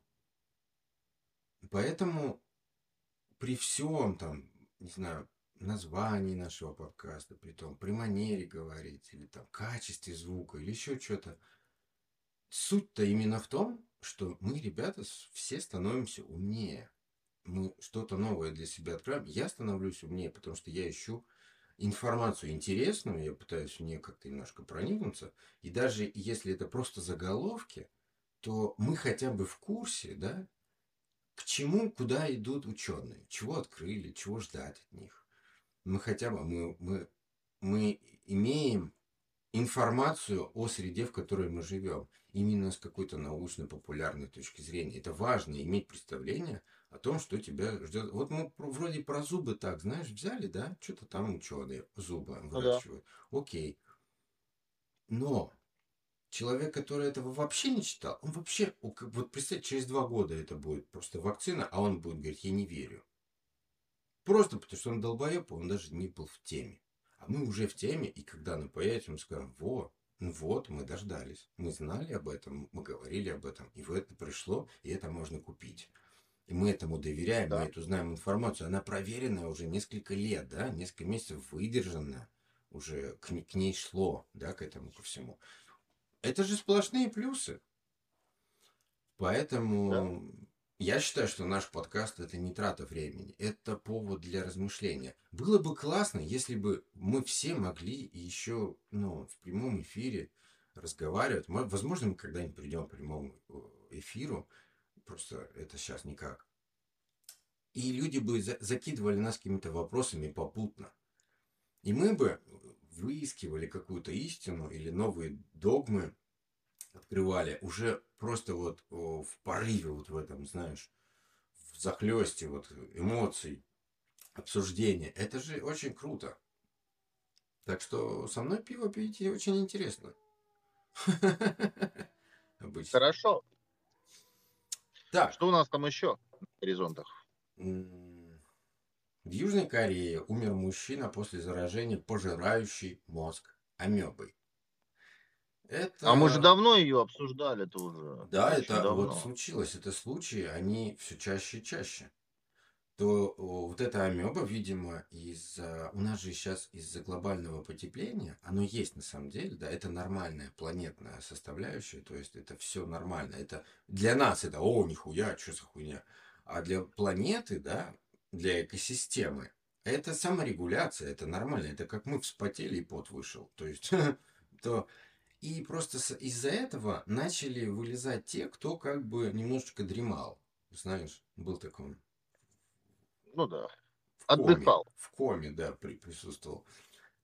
Поэтому при всем там, не знаю, названии нашего подкаста, при том, при манере говорить, или там качестве звука, или еще что-то, суть-то именно в том, что мы, ребята, все становимся умнее. Мы что-то новое для себя открываем. Я становлюсь умнее, потому что я ищу информацию интересную, я пытаюсь в нее как-то немножко проникнуться. И даже если это просто заголовки, то мы хотя бы в курсе, да, к чему, куда идут ученые, чего открыли, чего ждать от них. Мы хотя бы, мы, мы, мы имеем информацию о среде, в которой мы живем, именно с какой-то научно-популярной точки зрения. Это важно, иметь представление о том, что тебя ждет. Вот мы вроде про зубы так, знаешь, взяли, да, что-то там ученые зубы выращивают. Ну, да. Окей. Но человек, который этого вообще не читал, он вообще, вот представь, через два года это будет просто вакцина, а он будет говорить, я не верю. Просто потому что он долбоеб, он даже не был в теме. А мы уже в теме, и когда она появится, мы скажем, во, ну вот, мы дождались. Мы знали об этом, мы говорили об этом, и вот это пришло, и это можно купить. И мы этому доверяем, да. мы эту знаем информацию. Она проверенная уже несколько лет, да, несколько месяцев выдержана. Уже к, к ней шло, да, к этому, ко всему. Это же сплошные плюсы. Поэтому да. Я считаю, что наш подкаст это не трата времени, это повод для размышления. Было бы классно, если бы мы все могли еще ну, в прямом эфире разговаривать. Мы, возможно, мы когда-нибудь придем к прямому э, эфиру, просто это сейчас никак. И люди бы за закидывали нас какими-то вопросами попутно. И мы бы выискивали какую-то истину или новые догмы, открывали, уже просто вот в порыве вот в этом, знаешь, в захлесте вот эмоций, обсуждения. Это же очень круто. Так что со мной пиво пить очень интересно. Обычно. Хорошо. Так. Что у нас там еще на горизонтах? В Южной Корее умер мужчина после заражения пожирающей мозг амебой. Это... А мы же давно ее обсуждали тоже. Да, Очень это давно. вот случилось. Это случаи, они все чаще и чаще. То вот эта амеба, видимо, из-за... У нас же сейчас из-за глобального потепления, оно есть на самом деле, да, это нормальная планетная составляющая, то есть это все нормально. Это для нас это, о, нихуя, что за хуйня. А для планеты, да, для экосистемы, это саморегуляция, это нормально. Это как мы вспотели и пот вышел. То есть, то и просто из-за этого начали вылезать те, кто как бы немножечко дремал. Знаешь, был такой. Ну да. В Отдыхал. Коме, в коме, да, при, присутствовал.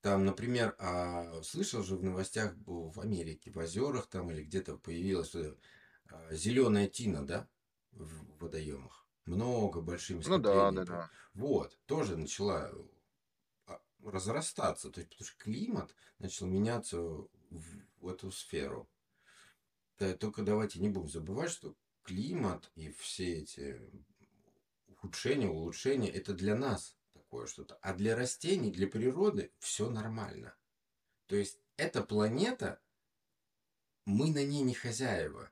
Там, например, а, слышал же в новостях в Америке, в озерах там или где-то появилась а, зеленая тина, да, в водоемах. Много большими Ну да, да, да. Вот, тоже начала а, разрастаться. То есть, потому что климат начал меняться в, в эту сферу. Да, только давайте не будем забывать, что климат и все эти ухудшения, улучшения, это для нас такое что-то. А для растений, для природы все нормально. То есть эта планета, мы на ней не хозяева.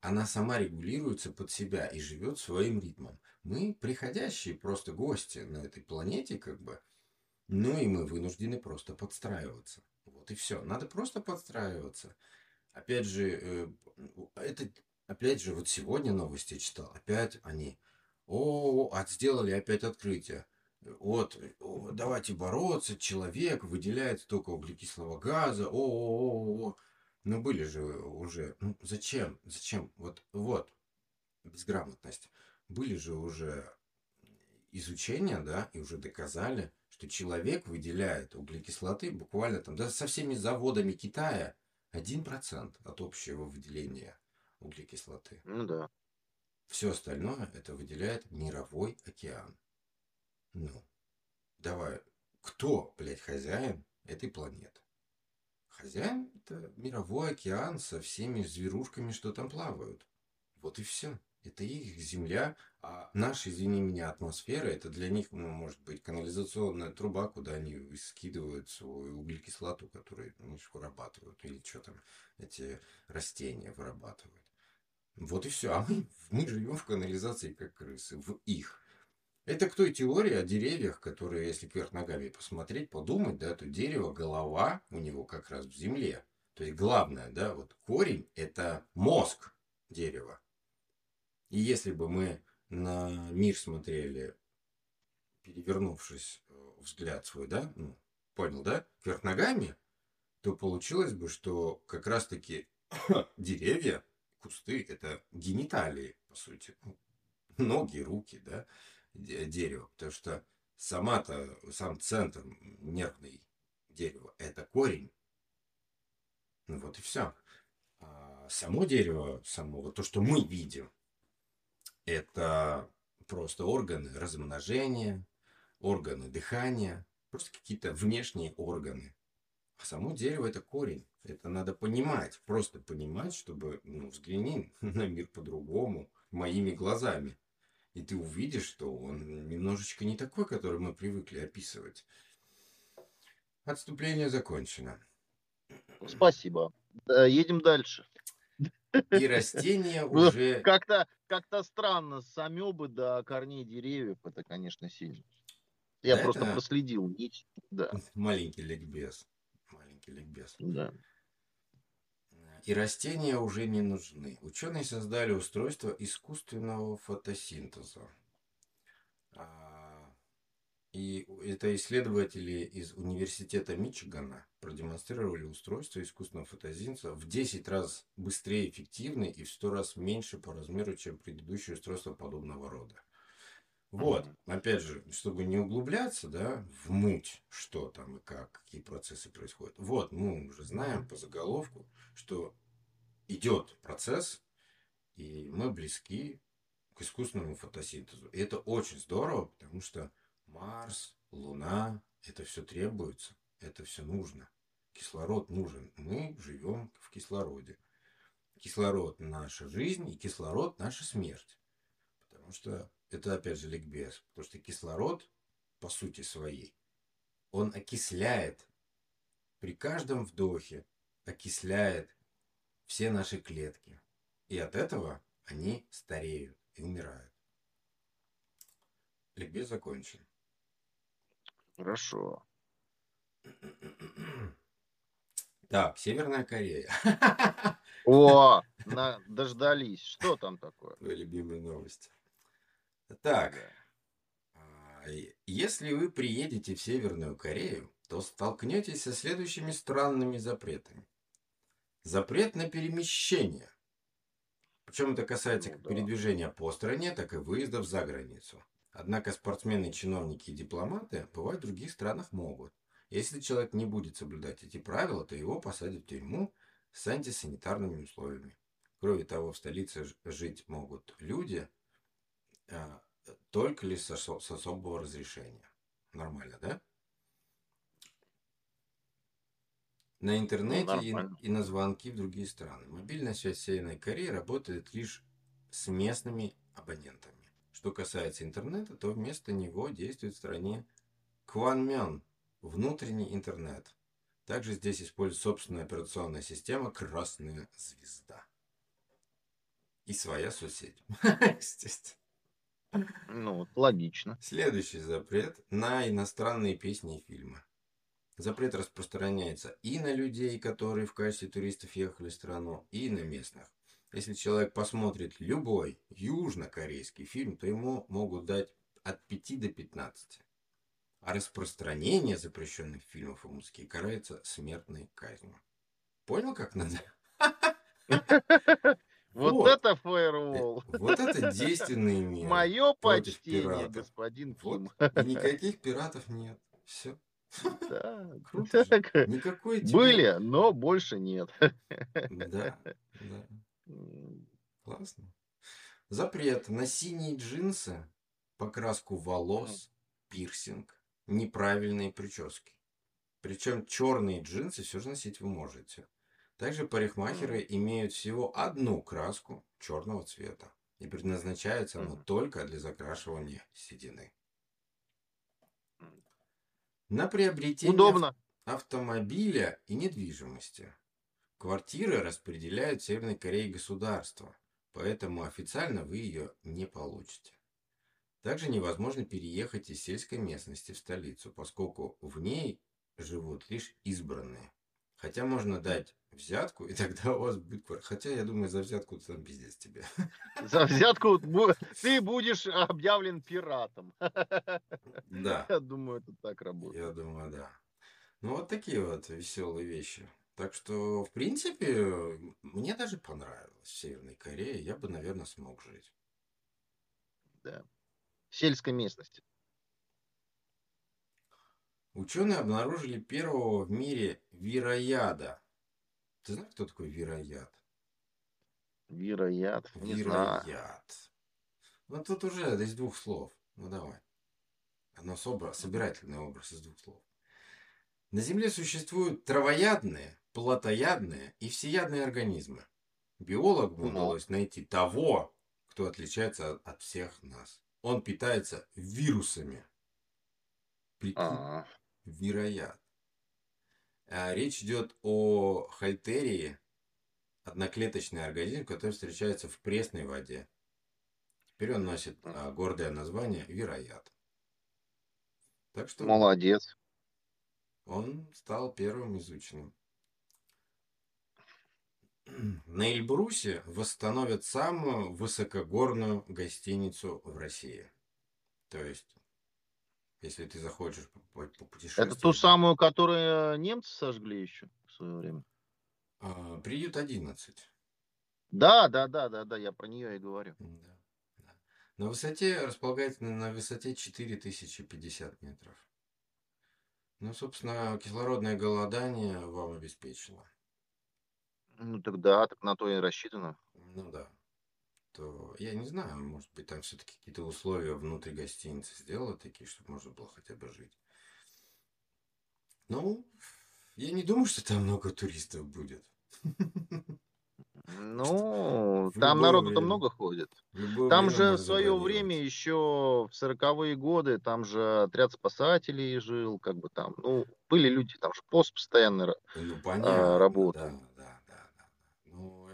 Она сама регулируется под себя и живет своим ритмом. Мы приходящие просто гости на этой планете, как бы, ну и мы вынуждены просто подстраиваться. Вот и все. Надо просто подстраиваться. Опять же, э, это, опять же, вот сегодня новости читал. Опять они, о, от сделали опять открытие. Вот, давайте бороться, человек выделяет столько углекислого газа, о, о, о, о. Ну, были же уже, ну, зачем, зачем, вот, вот, безграмотность. Были же уже изучения, да, и уже доказали, что человек выделяет углекислоты буквально там, да, со всеми заводами Китая 1% от общего выделения углекислоты. Ну да. Все остальное это выделяет мировой океан. Ну, давай, кто, блядь, хозяин этой планеты? Хозяин это мировой океан со всеми зверушками, что там плавают. Вот и все. Это их земля, а наша, извини меня, атмосфера, это для них, ну, может быть, канализационная труба, куда они скидывают свою углекислоту, которую они вырабатывают, или что там эти растения вырабатывают. Вот и все. А мы, мы живем в канализации, как крысы, в их. Это к той теории о деревьях, которые, если кверх ногами посмотреть, подумать, да, то дерево, голова у него как раз в земле. То есть главное, да, вот корень – это мозг дерева. И если бы мы на мир смотрели, перевернувшись э, взгляд свой, да, ну, понял, да, кверх ногами, то получилось бы, что как раз-таки деревья, кусты – это гениталии, по сути. Ну, ноги, руки, да, дерева. Потому что сама-то, сам центр нервный дерева – это корень. Ну вот и все. А само дерево, само, то, что мы видим, это просто органы размножения, органы дыхания, просто какие-то внешние органы. А само дерево это корень. Это надо понимать, просто понимать, чтобы ну, взгляни на мир по-другому, моими глазами. И ты увидишь, что он немножечко не такой, который мы привыкли описывать. Отступление закончено. Спасибо. Едем дальше. И растения ну, уже... Как-то как странно, с амебы до корней деревьев, это, конечно, сильно. Я да просто это... проследил нить. Да. Маленький ликбез. Маленький ликбез. Да. И растения уже не нужны. Ученые создали устройство искусственного фотосинтеза. А, и это исследователи из университета Мичигана продемонстрировали устройство искусственного фотосинтеза в 10 раз быстрее и эффективнее и в 100 раз меньше по размеру, чем предыдущее устройство подобного рода. Вот, опять же, чтобы не углубляться, да, в муть, что там и как, какие процессы происходят. Вот, мы уже знаем по заголовку, что идет процесс, и мы близки к искусственному фотосинтезу. И это очень здорово, потому что Марс, Луна, это все требуется, это все нужно. Кислород нужен. Мы живем в кислороде. Кислород – наша жизнь, и кислород – наша смерть. Потому что это, опять же, ликбез. Потому что кислород, по сути своей, он окисляет при каждом вдохе, окисляет все наши клетки. И от этого они стареют и умирают. Ликбез закончен. Хорошо. Так, Северная Корея. О, на, дождались. Что там такое? Твои любимые новости. Так, а, если вы приедете в Северную Корею, то столкнетесь со следующими странными запретами. Запрет на перемещение. Причем это касается ну, как да. передвижения по стране, так и выездов за границу. Однако спортсмены, чиновники и дипломаты бывают в других странах могут. Если человек не будет соблюдать эти правила, то его посадят в тюрьму с антисанитарными условиями. Кроме того, в столице жить могут люди только лишь с, с особого разрешения. Нормально, да? На интернете ну, и, и на звонки в другие страны. Мобильная связь Северной Кореи работает лишь с местными абонентами. Что касается интернета, то вместо него действует в стране Кванмён, внутренний интернет. Также здесь используется собственная операционная система «Красная звезда». И своя соцсеть. Естественно. Ну, логично. Следующий запрет на иностранные песни и фильмы. Запрет распространяется и на людей, которые в качестве туристов ехали в страну, и на местных. Если человек посмотрит любой южнокорейский фильм, то ему могут дать от 5 до 15. А распространение запрещенных фильмов и музыки карается смертной казнью. Понял, как надо? Вот это фаервол. Э, вот это действенные меры. Мое почтение, господин Ким. никаких пиратов нет. Все. Да. Круто же. Так, Никакой тебе- Были, но больше нет. Да, да. Классно. Запрет на синие джинсы, покраску волос, пирсинг, неправильные прически. Причем черные джинсы все же носить вы можете. Также парикмахеры имеют всего одну краску черного цвета. И предназначается она только для закрашивания седины. На приобретение Удобно. автомобиля и недвижимости. Квартиры распределяют в Северной Корее государство, поэтому официально вы ее не получите. Также невозможно переехать из сельской местности в столицу, поскольку в ней живут лишь избранные. Хотя можно дать взятку, и тогда у вас будет квартира. Хотя, я думаю, за взятку там пиздец тебе. За взятку ты будешь объявлен пиратом. Да. Я думаю, это так работает. Я думаю, да. Ну, вот такие вот веселые вещи. Так что, в принципе, мне даже понравилось в Северной Корее. Я бы, наверное, смог жить. Да. В сельской местности. Ученые обнаружили первого в мире вирояда. Ты знаешь, кто такой вирояд? Вероят. Не знаю. Вирояд. Ну, тут уже из двух слов. Ну, давай. Одно собра- собирательный образ из двух слов. На Земле существуют травоядные, плотоядные и всеядные организмы. Биологам Ну. удалось найти того, кто отличается от- от всех нас. Он питается вирусами. Прикинь, А, вирояд. А, Речь идет о хальтерии, одноклеточный организм, который встречается в пресной воде. Теперь он носит а, гордое название вирояд. Так что Молодец. он стал первым изученным. На Эльбрусе восстановят самую высокогорную гостиницу в России. То есть, если ты захочешь по- по- попутешествовать... Это ту самую, которую немцы сожгли еще в свое время. а, Приют 11. Да, да, да, да, да, я про нее и говорю. Да, да. На высоте располагается на, высоте 4050 метров. Ну, собственно, кислородное голодание вам обеспечено. Ну так да, так на то и рассчитано. Ну да. То я не знаю, может быть, там все-таки какие-то условия внутри гостиницы сделают такие, чтобы можно было хотя бы жить. Ну, я не думаю, что там много туристов будет. Ну, В там народу-то много ходит. Там же в свое время еще в сороковые годы там же отряд спасателей жил, как бы там, ну, были люди, там же пост постоянно. Ну, понятно, да, да. Ну,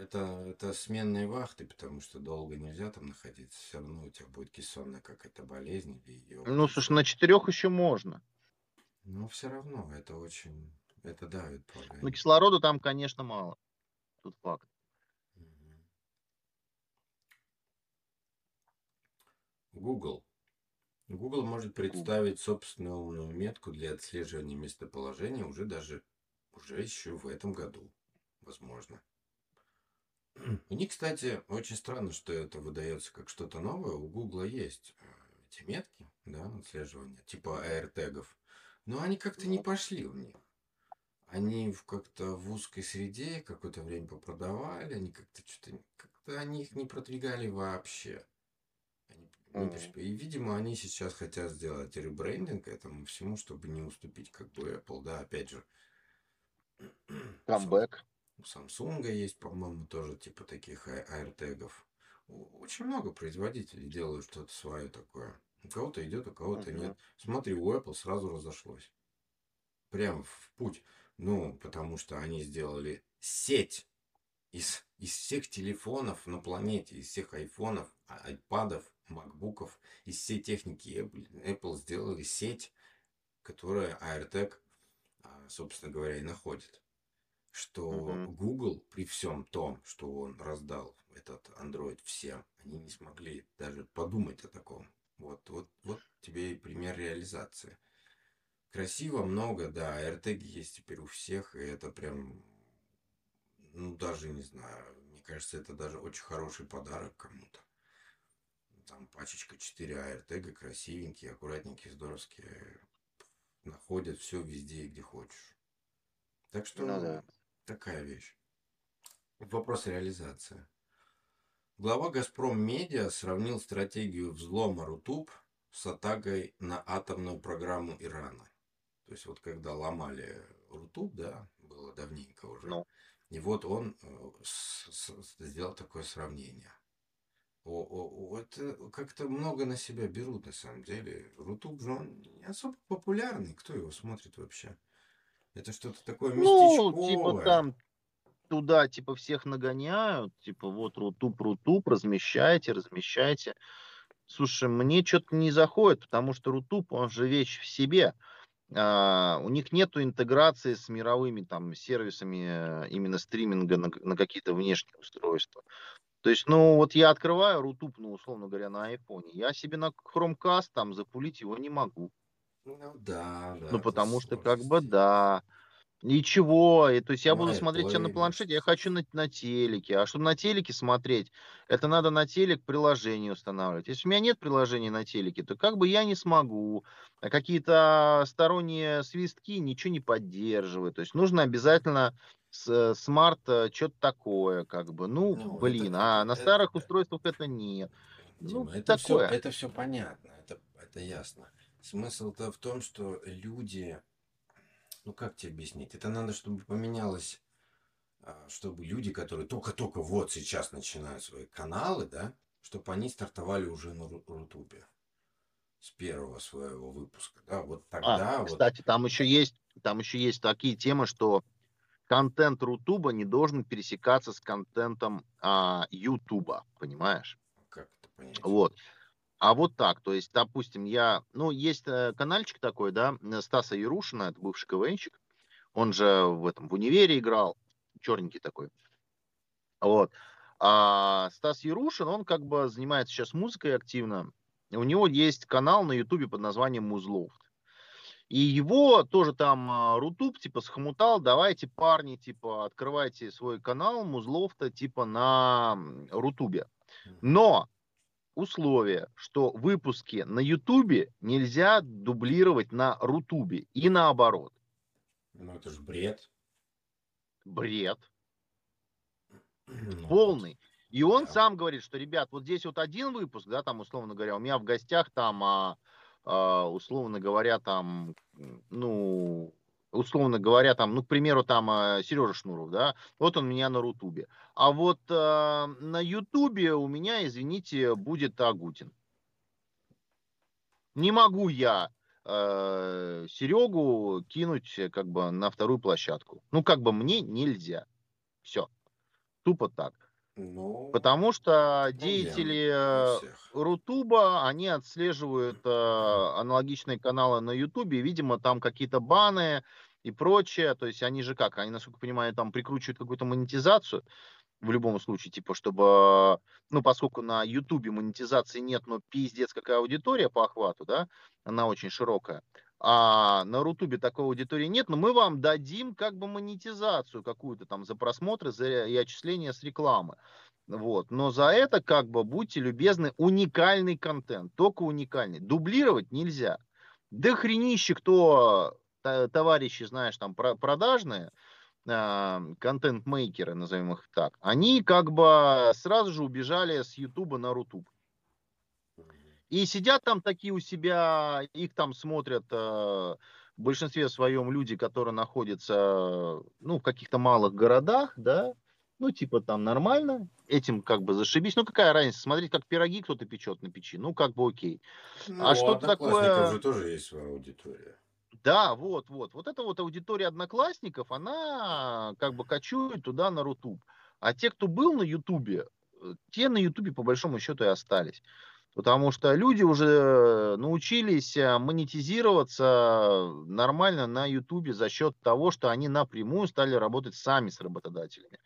это, это сменные вахты, потому что долго нельзя там находиться. Все равно у тебя будет кессонная какая-то болезнь или ее. Ну, слушай, на четырех еще можно. Но все равно это очень... Это давит по организму. кислорода там, конечно, мало. Тут факт. Google. Google может представить собственную умную метку для отслеживания местоположения уже даже уже еще в этом году, возможно. У них, кстати, очень странно, что это выдается как что-то новое. У Google есть э, эти метки, да, отслеживания, типа AirTag'ов. Но они как-то не пошли в них. Они как-то в узкой среде какое-то время попродавали, они как-то что-то, как-то они их не продвигали вообще. Они пересп- И, видимо, они сейчас хотят сделать ребрендинг этому всему, чтобы не уступить как бы Apple, да, опять же. Камбэк. У Samsung есть, по-моему, тоже типа таких а-. У- Очень много производителей делают что-то свое такое. У кого-то идет, у кого-то Мгм. нет. Смотри, у Apple сразу разошлось. Прям в путь. Ну, потому что они сделали сеть из, из всех телефонов на планете, из всех айфонов, а- айпадов, макбуков, из всей техники Apple, Apple сделали сеть, которая AirTag, а, собственно говоря, и находит. Что Мгм. Google при всем том, что он раздал этот Android всем, они не смогли даже подумать о таком. Вот, вот, вот тебе и пример реализации. Красиво, много, да, AirTag есть теперь у всех, и это прям, ну, даже не знаю, мне кажется, это даже очень хороший подарок кому-то. Там пачечка 4 AirTag, красивенькие, аккуратненькие, здоровские. находят все везде, где хочешь. Так что Ну да. Такая вещь. Вопрос реализации. Глава «Газпром Медиа» сравнил стратегию взлома Рутуб с атакой на атомную программу Ирана. То есть вот когда ломали Рутуб, да, было давненько уже. Ну. И вот он э, сделал такое сравнение. О, о, о, это как-то много на себя берут на самом деле. Рутуб же он не особо популярный. Кто его смотрит вообще? Это что-то такое Ну, местечковое. типа там туда, типа, всех нагоняют, типа, вот Рутуб, Рутуб, размещайте, размещайте. Слушай, мне что-то не заходит, потому что Рутуб, он же вещь в себе. А, у них нету интеграции с мировыми там сервисами э, именно стриминга на, на какие-то внешние устройства. То есть, ну, вот я открываю Рутуб, ну, условно говоря, на айфоне. Я себе на Chromecast там запулить его не могу. Ну да, да. Ну, это потому что, как бы, да. Ничего, и, то есть я буду Моя смотреть тебя на планшете, я хочу на, на телеке. А чтобы на телеке смотреть, это надо на телек приложение устанавливать. Если у меня нет приложения на телеке, то как бы я не смогу. А какие-то сторонние свистки ничего не поддерживают. То есть нужно обязательно с- смарт э, что-то такое, как бы. Ну, Ну, блин, это- а на это- старых это- устройствах это нет. Ну, Дима, это все, такое. это все понятно, это, это ясно. Смысл-то в том, что люди, ну как тебе объяснить, это надо, чтобы поменялось, а, чтобы люди, которые только-только вот сейчас начинают свои каналы, да, чтобы они стартовали уже на Ру- Рутубе с первого своего выпуска, да, вот тогда А, вот, кстати, там еще есть, там еще есть такие темы, что контент Рутуба не должен пересекаться с контентом а, Ютуба, понимаешь? как это понять? Вот. А вот так, то есть, допустим, я, ну, есть э, канальчик такой, да, Стаса Ярушина, это бывший КВНщик, он же в этом, в универе играл, черненький такой. Вот. А Стас Ярушин, он как бы занимается сейчас музыкой активно. У него есть канал на Ютубе под названием Музлофт. И его тоже там а, Рутуб типа схомутал, давайте, парни, типа, открывайте свой канал Музлофта типа на Рутубе. Но условие, что выпуски на Ютубе нельзя дублировать на Рутубе и наоборот. Ну это же бред. Бред. Ну, полный. И он Да. сам говорит, что, ребят, вот здесь вот один выпуск, да, там, условно говоря, у меня в гостях там, а, а, условно говоря, там, ну, условно говоря, там, ну, к примеру, там Сережа Шнуров, да, вот он меня на Рутубе. А вот а, на Ютубе у меня, извините, будет Агутин. Не могу я э, Серегу кинуть э, как бы на вторую площадку. Ну, как бы мне нельзя. Все. Тупо так. Ну, Потому что деятели э. Рутуба, они отслеживают э, аналогичные каналы на Ютубе, видимо, там какие-то баны и прочее. То есть они же как, они, насколько понимаю, там прикручивают какую-то монетизацию в любом случае, типа, чтобы, ну, поскольку на Ютубе монетизации нет, но пиздец какая аудитория по охвату, да, она очень широкая, а на Рутубе такой аудитории нет, но мы вам дадим как бы монетизацию какую-то там за просмотры за, и отчисления с рекламы. Вот. Но за это, как бы, будьте любезны, уникальный контент, только уникальный. Дублировать нельзя. Да хренище, кто товарищи, знаешь, там про- продажные, а, контент-мейкеры, назовем их так, они как бы сразу же убежали с Ютуба на Рутуб. И сидят там такие у себя, их там смотрят э, в большинстве своем люди, которые находятся, ну, в каких-то малых городах, да, ну, типа там нормально, этим как бы зашибись. Ну, какая разница, смотреть, как пироги кто-то печет на печи, ну, как бы окей. Ну, а что-то такое- же тоже есть своя аудитория. Да, вот, вот. Вот эта вот аудитория одноклассников, она как бы кочует туда на Рутуб. А те, кто был на Ютубе, э, те на Ютубе по большому счету и остались. Потому что люди уже научились э, монетизироваться нормально на Ютубе за счет того, что они напрямую стали работать сами с работодателями.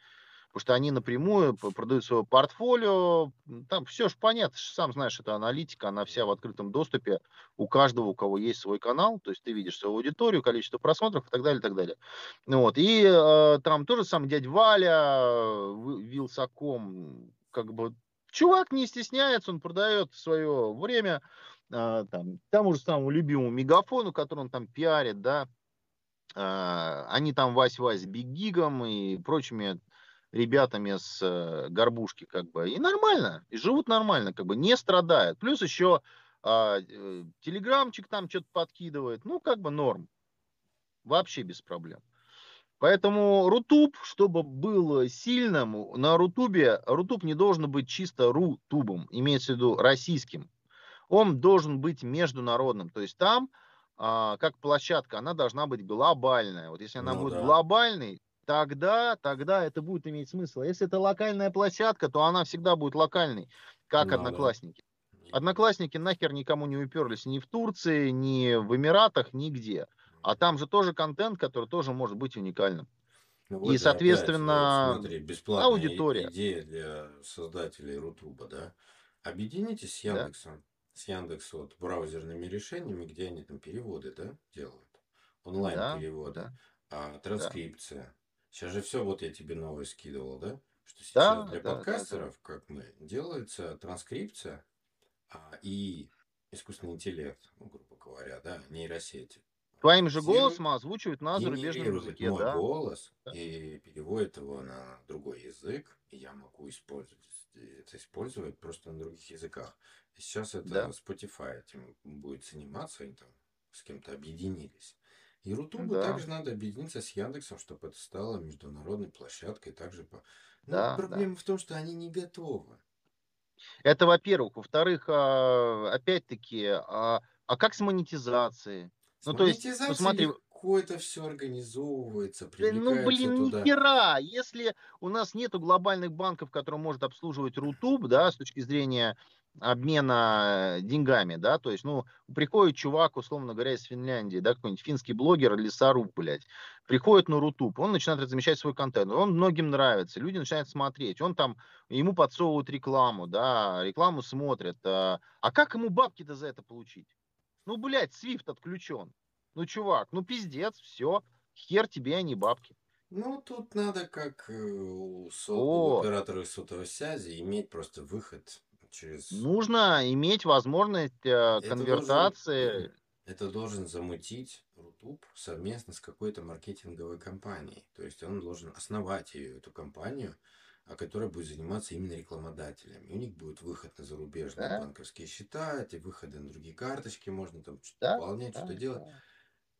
Потому что они напрямую продают свое портфолио. Там все же понятно, сам знаешь, это аналитика, она вся в открытом доступе у каждого, у кого есть свой канал, то есть ты видишь свою аудиторию, количество просмотров и так далее, и так далее. Ну Вот. И э, там тоже сам дядь Валя, э, Вилсаком, как бы чувак не стесняется, он продает свое время а, там, тому же самому любимому мегафону, который он там пиарит, да, а, они там Вась-Вась Big Geek ом и прочими ребятами с э, горбушки, как бы, и нормально, и живут нормально, как бы, не страдают. Плюс еще а, э, телеграмчик там что-то подкидывает, ну, как бы норм, вообще без проблем. Поэтому Рутуб, чтобы был сильным, на Рутубе, Рутуб не должен быть чисто Рутубом, имеется в виду российским. Он должен быть международным. То есть там, а, как площадка, она должна быть глобальная. Вот если она ну, будет да. глобальной, тогда, тогда это будет иметь смысл. Если это локальная площадка, то она всегда будет локальной, как ну, Одноклассники. Да. Одноклассники нахер никому не уперлись ни в Турции, ни в Эмиратах, нигде. А там же тоже контент, который тоже может быть уникальным. Ну, вот и, соответственно, опять, вот смотри, бесплатная аудитория. идея для создателей Рутуба, да? Объединитесь с Яндексом, да. с Яндекс вот браузерными решениями, где они там переводы, да, делают, онлайн переводы, да, да. а транскрипция. Сейчас же все, вот я тебе новое скидывал, да? Что сейчас да, для да, подкастеров, да, да. как мы, делается транскрипция а, и искусственный интеллект, ну, грубо говоря, да, нейросети. Твоим же голосом озвучивают на зарубежном языке, мой да? голос да. и переводит его на другой язык, и я могу использовать это использовать просто на других языках. И сейчас это да. Spotify этим будет заниматься, они там с кем-то объединились. И Рутубу да. также надо объединиться с Яндексом, чтобы это стало международной площадкой. Также по... Но да, проблема да. в том, что они не готовы. Это во-первых. Во-вторых, а, опять-таки, а, а как с монетизацией? Ну, то есть, ну, смотри, легко это все организовывается, Ну, блин, туда. ни хера. Если у нас нету глобальных банков, которые может обслуживать Рутуб, да, с точки зрения обмена деньгами, да, то есть, ну, приходит чувак, условно говоря, из Финляндии, да, какой-нибудь финский блогер или Саруб, блядь, приходит на Рутуб, он начинает размещать свой контент, он многим нравится, люди начинают смотреть, он там, ему подсовывают рекламу, да, рекламу смотрят, а, а как ему бабки-то за это получить? Ну, блядь, SWIFT отключен. Ну, чувак, ну пиздец, все. Хер тебе, а не бабки. Ну, тут надо, как э, у, со... у оператора сотовой связи, иметь просто выход через... Нужно иметь возможность э, конвертации. Должен, это должен замутить Рутуб совместно с какой-то маркетинговой компанией. То есть он должен основать ее, эту компанию, а которая будет заниматься именно рекламодателями. У них будет выход на зарубежные да? банковские счета, эти выходы на другие карточки, можно там что-то да? пополнять, да? что-то да. делать.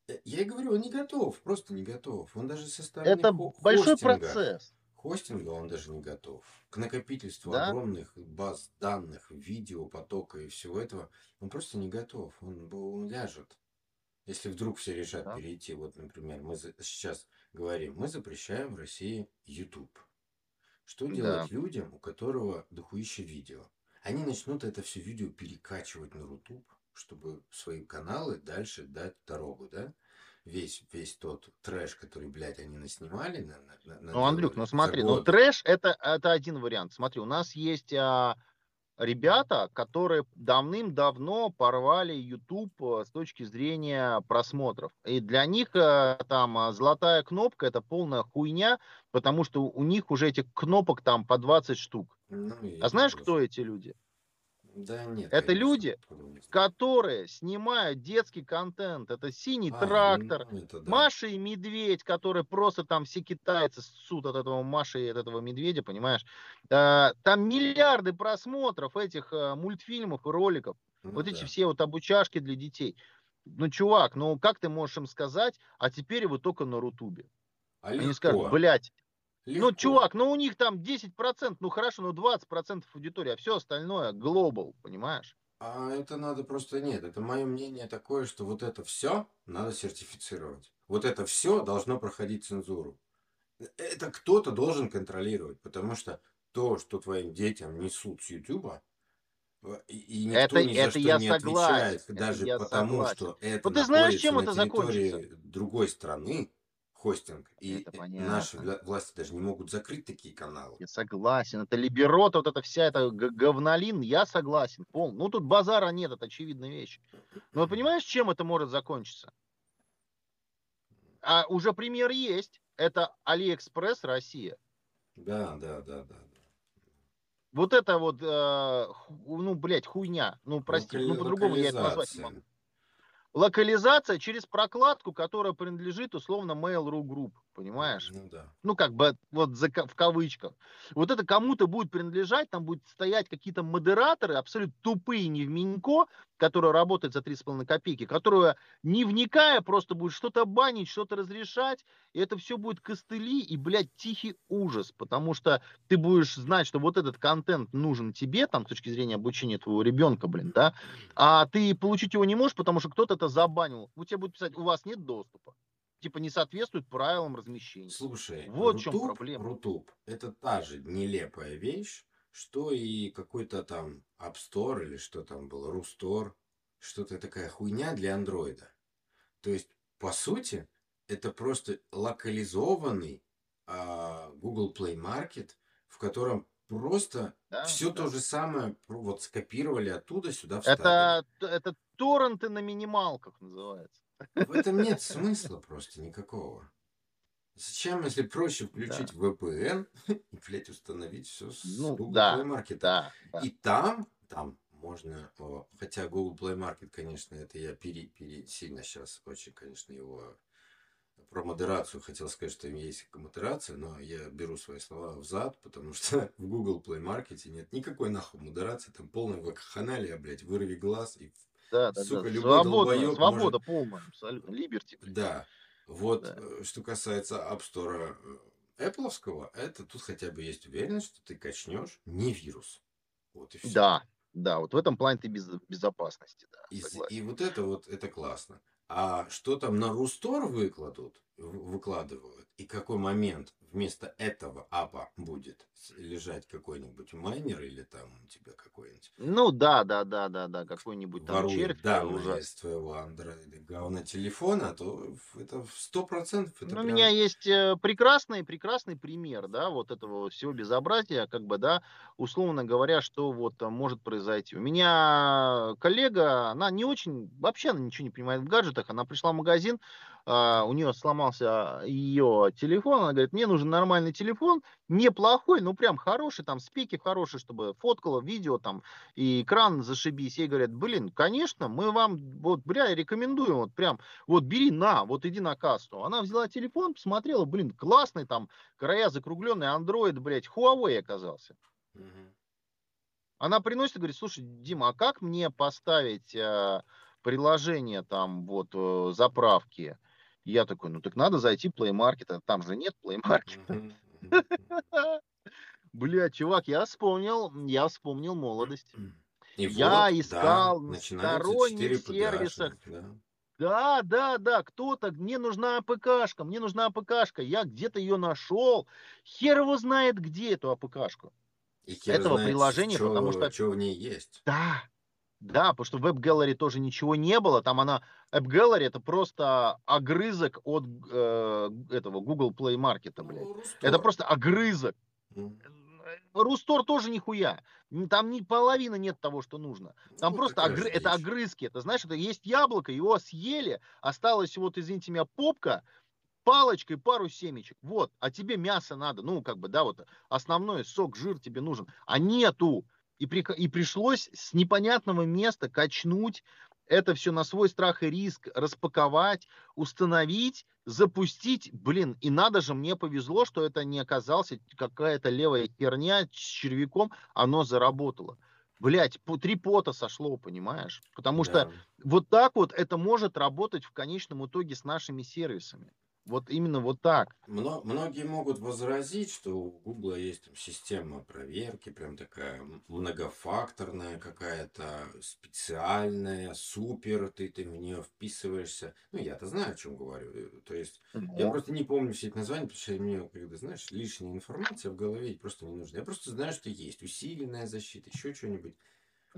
Э, я и говорю, он не готов, просто не готов. Он даже со стороны Это хо- большой хостинга, процесс. Хостинга он даже не готов. К накопительству да? огромных баз данных, видео, потока и всего этого он просто не готов. Он, он ляжет. Если вдруг все решат да. перейти, вот, например, мы за, сейчас говорим, мы запрещаем в России YouTube. Что делать да. людям, у которого дохуище видео? Они начнут это все видео перекачивать на YouTube, чтобы свои каналы дальше дать дорогу, да? Весь, весь тот трэш, который, блядь, они наснимали. На, на, на ну, Андрюк, ну смотри, ну трэш это, это один вариант. Смотри, у нас есть а, ребята, которые давным-давно порвали YouTube э, с точки зрения просмотров. И для них э, там э, золотая кнопка это полная хуйня, потому что у них уже этих кнопок там по 20 штук. Ну, а знаешь, кто эти люди? Да нет. Это люди, которые снимают детский контент. Это синий а, трактор, ну, это да. Маша и медведь, которые просто там все китайцы ссут от этого Маши и от этого медведя, понимаешь? А, там миллиарды просмотров этих а, мультфильмов и роликов. Ну, вот да. эти все вот обучашки для детей. Ну, чувак, ну как ты можешь им сказать, а теперь вы только на Рутубе? А Они легко. скажут, блядь, Легко. Ну, чувак, ну у них там 10%, ну хорошо, ну 20% аудитории, а все остальное глобал, понимаешь? А это надо просто нет. Это мое мнение такое, что вот это все надо сертифицировать. Вот это все должно проходить цензуру. Это кто-то должен контролировать, потому что то, что твоим детям несут с Ютуба, и никто это, ни за это что я не согласен. отвечает, даже я потому, согласен. что это вот ты знаешь, чем на это территории закончится? другой страны, хостинг. И наши власти даже не могут закрыть такие каналы. Я согласен. Это либерота, вот эта вся эта говнолин, я согласен. Пол. Ну, тут базара нет, это очевидная вещь. Но понимаешь, чем это может закончиться? А уже пример есть. Это Алиэкспресс Россия. Да, да, да, да. вот это вот, э, ну, блядь, хуйня. Ну, прости, ну, по-другому я это назвать не могу. Локализация через прокладку, которая принадлежит условно Mail.ru Group, понимаешь? Ну да. ну, как бы, вот за, в кавычках. Вот это кому-то будет принадлежать, там будут стоять какие-то модераторы, абсолютно тупые, не в Минько, которые работают за 3,5 копейки, которые, не вникая, просто будут что-то банить, что-то разрешать, и это все будет костыли и, блядь, тихий ужас, потому что ты будешь знать, что вот этот контент нужен тебе, там, с точки зрения обучения твоего ребенка, блин, да, а ты получить его не можешь, потому что кто-то это забанил. У тебя будет писать, у вас нет доступа. Типа не соответствует правилам размещения. Слушай, Вот в чем Рутуб- проблема. Рутуб это та же нелепая вещь, что и какой-то там App Store или что там было, RuStore, что-то такая хуйня для андроида. То есть, по сути, это просто локализованный а, Google Play Market, в котором просто Да, все да. то же самое вот скопировали оттуда сюда вставили. Это, это торренты на минималках называется. В этом нет смысла просто никакого. Зачем, если проще включить VPN и, блядь, установить все с Ну, Google да, Play Market? Да, да. И там, там можно, о, хотя Google Play Market, конечно, это я пере, пере- сильно сейчас очень, конечно, его про модерацию хотел сказать, что есть модерация, но я беру свои слова взад, потому что в Google Play Market нет никакой нахуй модерации, там полная вакханалия, блядь, вырви глаз и Да, да, сука, да. любой Свобода, свобода полная, абсолютно. Либерти. да. Вот, Да. э, что касается App Store э, Apple'овского, это тут хотя бы есть уверенность, что ты качнешь не вирус. Вот и все. Да, да, вот в этом плане ты без безопасности, да. И, согласен. и вот это вот, это классно. А что там на Рустор выкладут, выкладывают, и какой момент вместо этого апа будет лежать какой-нибудь майнер или там у тебя какой-нибудь Ну да, да, да, да, да, какой-нибудь там ворует червь. данные ужасный. из твоего андроида говна телефона, то это в сто процентов Ну, у прям- меня есть э, прекрасный, прекрасный пример, да, вот этого всего безобразия, как бы, да, условно говоря, что вот может произойти. У меня коллега, она не очень, вообще она ничего не понимает в гаджетах, она пришла в магазин, а, у нее сломался ее телефон, она говорит, мне нужен нормальный телефон, неплохой, ну прям хороший, там спеки хорошие, чтобы фоткало, видео там, и экран зашибись. Ей говорят, блин, конечно, мы вам, вот, бля, рекомендуем, вот прям, вот бери на, вот иди на кассу. Она взяла телефон, посмотрела, блин, классный там, края закругленные, Android, блядь, Huawei оказался. Она приносит и говорит, слушай, Дима, а как мне поставить э, приложение там вот э, заправки? Я такой, ну так надо зайти в Play Market, а там же нет Play Market. Бля, чувак, я вспомнил, я вспомнил молодость. И Я вот, искал да, на сторонних 4 сервисах. Да. Да, да, да, кто-то, мне нужна АПКшка, мне нужна АПКшка, я где-то ее нашел, хер его знает где эту АПКшку. И хер этого знает, приложения, чё- потому что- чё в ней есть. Да, да, потому что в Web Gallery тоже ничего не было, там она, App Gallery это просто огрызок от э, этого Google Play Market, блядь. Ну, Это просто огрызок. М. Рустор тоже нихуя. Там ни половины нет того, что нужно. Там Ну, просто огры- это огрызки. Это знаешь, это есть яблоко, его съели, осталось вот, извините меня, попка, палочкой пару семечек. Вот, а тебе мясо надо. Ну, как бы, да, вот основной сок, жир тебе нужен. А нету. И, прика- и пришлось с непонятного места качнуть это все на свой страх и риск распаковать, установить, запустить. Блин, и надо же, мне повезло, что это не оказался какая-то левая херня с червяком, оно заработало. Блять, три пота сошло, понимаешь? Потому что Да. вот так вот это может работать в конечном итоге с нашими сервисами. Вот именно вот так. Мно- многие могут возразить, что у Гугла есть там система проверки, прям такая многофакторная какая-то, специальная, супер, ты, ты в нее вписываешься. Ну, я-то знаю, о чем говорю. Э, То есть, я Ну, просто не помню все эти названия, потому что мне, когда, знаешь, лишняя информация в голове просто не нужна. Я просто знаю, что есть усиленная защита, еще что-нибудь.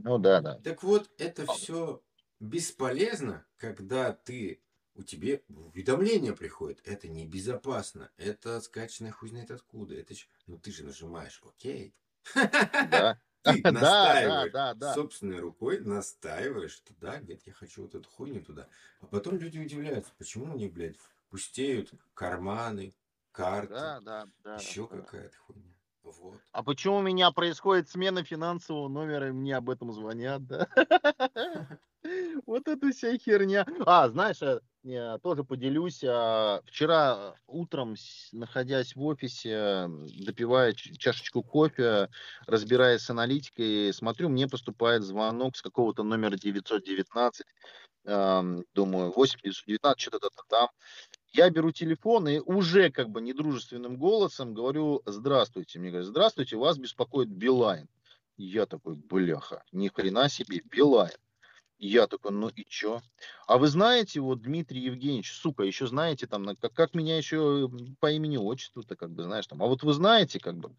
Ну да, да. Так вот, это все бесполезно, когда ты у тебя уведомление приходит. Это небезопасно. Это скачанное хуй знает откуда. Это ч- Ну ты же нажимаешь окей. Да. Ты Да, настаиваешь да, да. собственной рукой, настаиваешь, что да, нет, я хочу вот эту хуйню туда. А потом люди удивляются, почему у них, блядь, пустеют карманы, карты, Да, да, да. еще да. какая-то хуйня. Вот. А почему у меня происходит смена финансового номера, и мне об этом звонят, да? Вот это вся херня. А, знаешь, э, я тоже поделюсь. а, Вчера утром, находясь в офисе, допивая ч- чашечку кофе, разбираясь с аналитикой, смотрю, мне поступает звонок с какого-то номера 919. Ам, Думаю, 8 919, что-то там. Я беру телефон и уже как бы недружественным голосом говорю, здравствуйте. Мне говорят, здравствуйте, вас беспокоит Билайн. Я такой, бляха, ни хрена себе, Билайн. Я такой, ну и чё? А вы знаете, вот Дмитрий Евгеньевич, сука, еще знаете там, как, как меня еще по имени отчеству-то, как бы, знаешь, там, а вот вы знаете, как бы,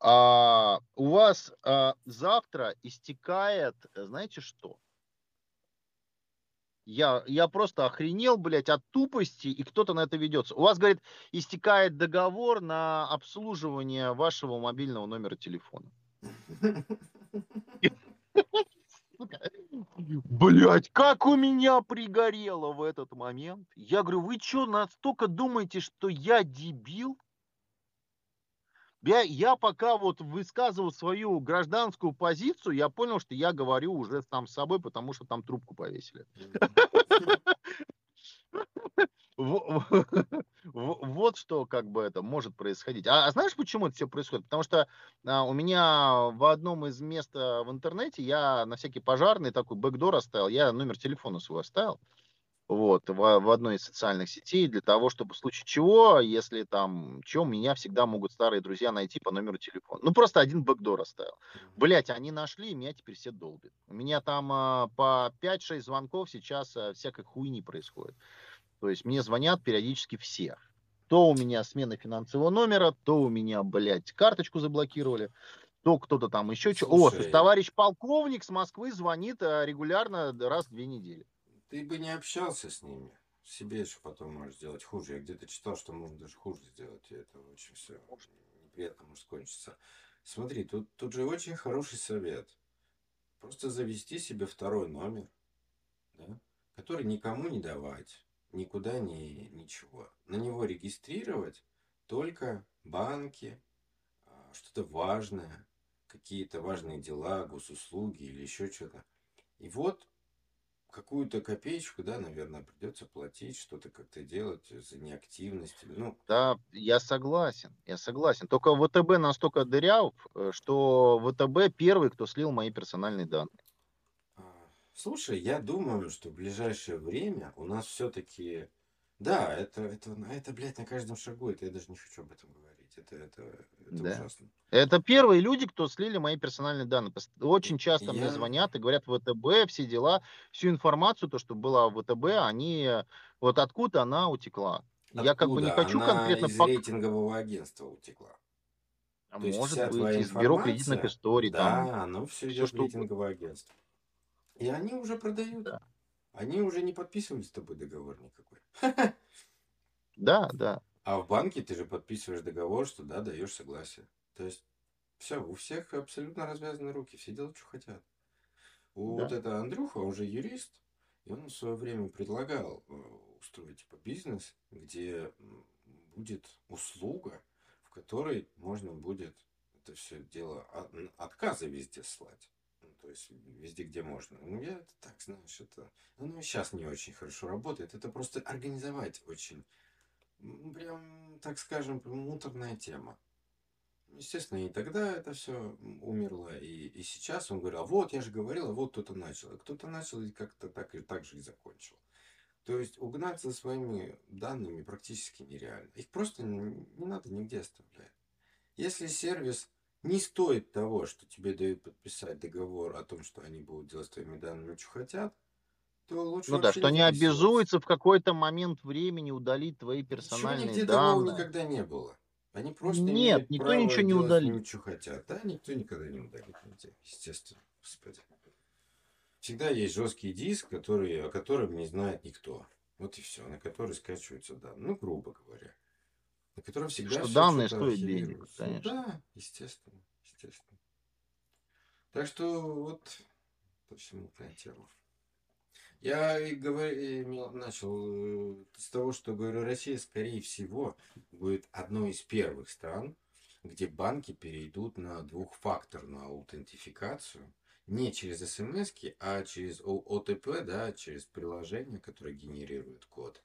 а, у вас а, завтра истекает, знаете что? Я, я просто охренел, блядь, от тупости, и кто-то на это ведется. У вас, говорит, истекает договор на обслуживание вашего мобильного номера телефона. Блять, как у меня пригорело в этот момент. Я говорю, вы что, настолько думаете, что я дебил? Я, я пока вот высказывал свою гражданскую позицию, я понял, что я говорю уже сам с собой, потому что там трубку повесили. Во- во- Вот что как бы это может происходить. А, а знаешь, почему это все происходит? Потому что а, у меня в одном из мест а, в интернете я на всякий пожарный такой бэкдор оставил, я номер телефона свой оставил. Вот, в, в одной из социальных сетей для того, чтобы в случае чего, если там, чем меня всегда могут старые друзья найти по номеру телефона. Ну, просто один бэкдор оставил. Блять, они нашли, и меня теперь все долбят. У меня там а, по 5-6 звонков сейчас а, всякой хуйни происходит. То есть мне звонят периодически все. То у меня смена финансового номера, то у меня, блядь, карточку заблокировали, то кто-то там еще что. О, товарищ полковник с Москвы звонит а, регулярно раз в две недели. Ты бы не общался с ними. Себе еще потом можешь сделать хуже. Я где-то читал, что можно даже хуже сделать. И это очень все неприятно может кончиться. Смотри, тут, тут же очень хороший совет. Просто завести себе второй номер, да, который никому не давать, никуда не ничего. На него регистрировать только банки, а, что-то важное, какие-то важные дела, госуслуги или еще что-то. И вот какую-то копеечку, да, наверное, придется платить, что-то как-то делать за неактивность. Ну, Да, я согласен, я согласен. Только ВТБ настолько дыряв, э, что ВТБ первый, кто слил мои персональные данные. а, слушай, я думаю, что в ближайшее время у нас все-таки... Да, это, это, это, блядь, на каждом шагу. Это я даже не хочу об этом говорить. Это, это, это Да. ужасно. Это первые люди, кто слили мои персональные данные. Очень часто мне Я- звонят и говорят ВТБ, все дела, всю информацию, то, что была в ВТБ, они вот откуда она утекла. Я как бы не Откуда? хочу Она конкретно из рейтингового агентства утекла. А То Может быть, из бюро кредитных историй. там. Да, оно все идет в что угодно. рейтинговое агентство. И они уже продают. Да. Они уже не подписывали с тобой договор никакой. Да, да. А в банке ты же подписываешь договор, что да, даешь согласие. То есть все, у всех абсолютно развязаны руки, все делают, что хотят. У Да. вот это Андрюха, он же юрист, и он в свое время предлагал э, устроить типа бизнес, где будет услуга, в которой можно будет это все дело от- отказы везде слать. Ну, то есть везде, где можно. Ну, я это так, знаешь, это... Оно и сейчас не очень хорошо работает. Это просто организовать очень прям, так скажем, муторная тема. Естественно, и тогда это все умерло, и, и сейчас он говорил, а вот, я же говорил, а вот кто-то начал. И кто-то начал и как-то так, и так же и закончил. То есть угнаться за своими данными практически нереально. Их просто не, не надо нигде оставлять. Если сервис не стоит того, что тебе дают подписать договор о том, что они будут делать с твоими данными, что хотят, то лучше Ну да, что не не обязуется в какой-то момент времени удалить твои Ничего персональные нигде такого данные. никогда не было. Они просто Нет, имеют никто ничего не ними, что хотят. Да, никто никогда не удалит нигде, естественно. Господи. Всегда есть жесткий диск, который, о котором не знает никто. Вот и все, на который скачиваются данные. Ну, грубо говоря. На котором всегда Что всё данные стоят денег, архивируется. конечно. Ну да, естественно, естественно. Так что вот это все мутная тема. Я и мел- начал э, с того, что говорю, Россия, скорее всего, будет одной из первых стран, где банки перейдут на двухфакторную аутентификацию не через смс, а через ОТП, да, через приложение, которое генерирует код.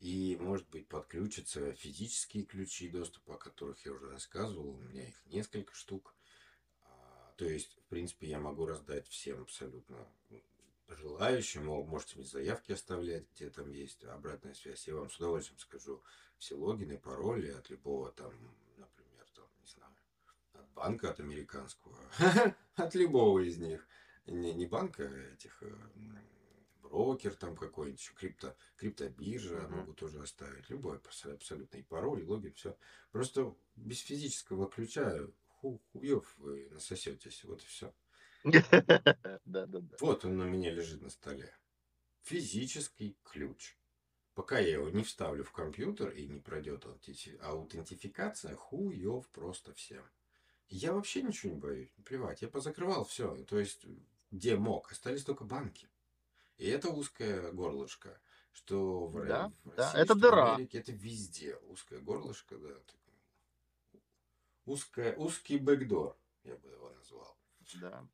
И, может быть, подключатся физические ключи доступа, о которых я уже рассказывал. У меня их несколько штук. А, то есть, в принципе, я могу раздать всем абсолютно желающим. Можете мне заявки оставлять, где там есть обратная связь. Я вам с удовольствием скажу все логины, пароли от любого там, например, там, не знаю, от банка, от американского, от любого из них. Не, не банка а этих э, брокер там какой-нибудь, еще крипто, криптобиржа uh-huh. могу тоже оставить. Любой абсолютно и пароль, и логин, все. Просто без физического ключа ху, хуев вы насосетесь, вот и все. Да, да, да. Вот он у меня лежит на столе. Физический ключ. Пока я его не вставлю в компьютер и не пройдет аутентификация, хуев просто всем. Я вообще ничего не боюсь, плевать. Я позакрывал все. То есть, где мог. Остались только банки. И это узкое горлышко, что в, да, в России, да, это дыра. Америке, это везде узкое горлышко, да. Узкое, узкий бэкдор, я бы его назвал. Да.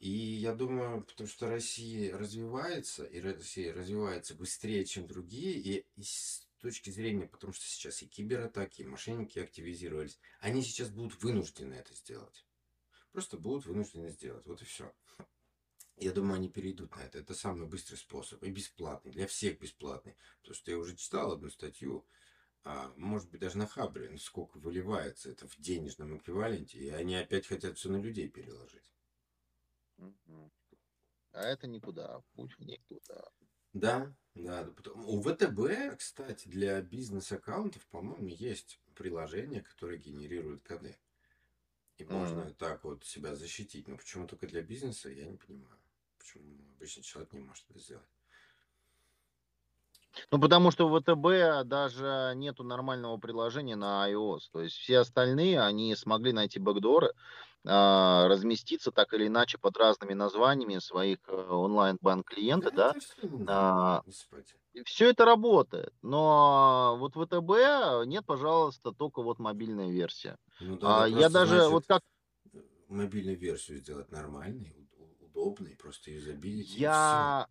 И я думаю, потому что Россия развивается, и Россия развивается быстрее, чем другие, и, и с точки зрения, потому что сейчас и кибератаки, и мошенники активизировались, они сейчас будут вынуждены это сделать. Просто будут вынуждены сделать. Вот и все. Я думаю, они перейдут на это. Это самый быстрый способ. И бесплатный. Для всех бесплатный. Потому что я уже читал одну статью, а, может быть, даже на Хабре, сколько выливается это в денежном эквиваленте. И они опять хотят все на людей переложить. А это никуда. Путь в никуда. Да, да. У ВТБ, кстати, для бизнес-аккаунтов, по-моему, есть приложение, которое генерирует коды. И можно mm. так вот себя защитить. Но почему только для бизнеса, я не понимаю. Почему обычный человек не может это сделать? Ну, потому что в ВТБ даже нету нормального приложения на iOS. То есть все остальные, они смогли найти бэкдоры, разместиться так или иначе под разными названиями своих э, онлайн-банк клиента, да. да? А, все это работает, но вот в ВТБ нет, пожалуйста, только вот мобильная версия. Ну, да, а, я даже значит, вот как мобильную версию сделать нормальной, удобный, просто юзабилити. Я,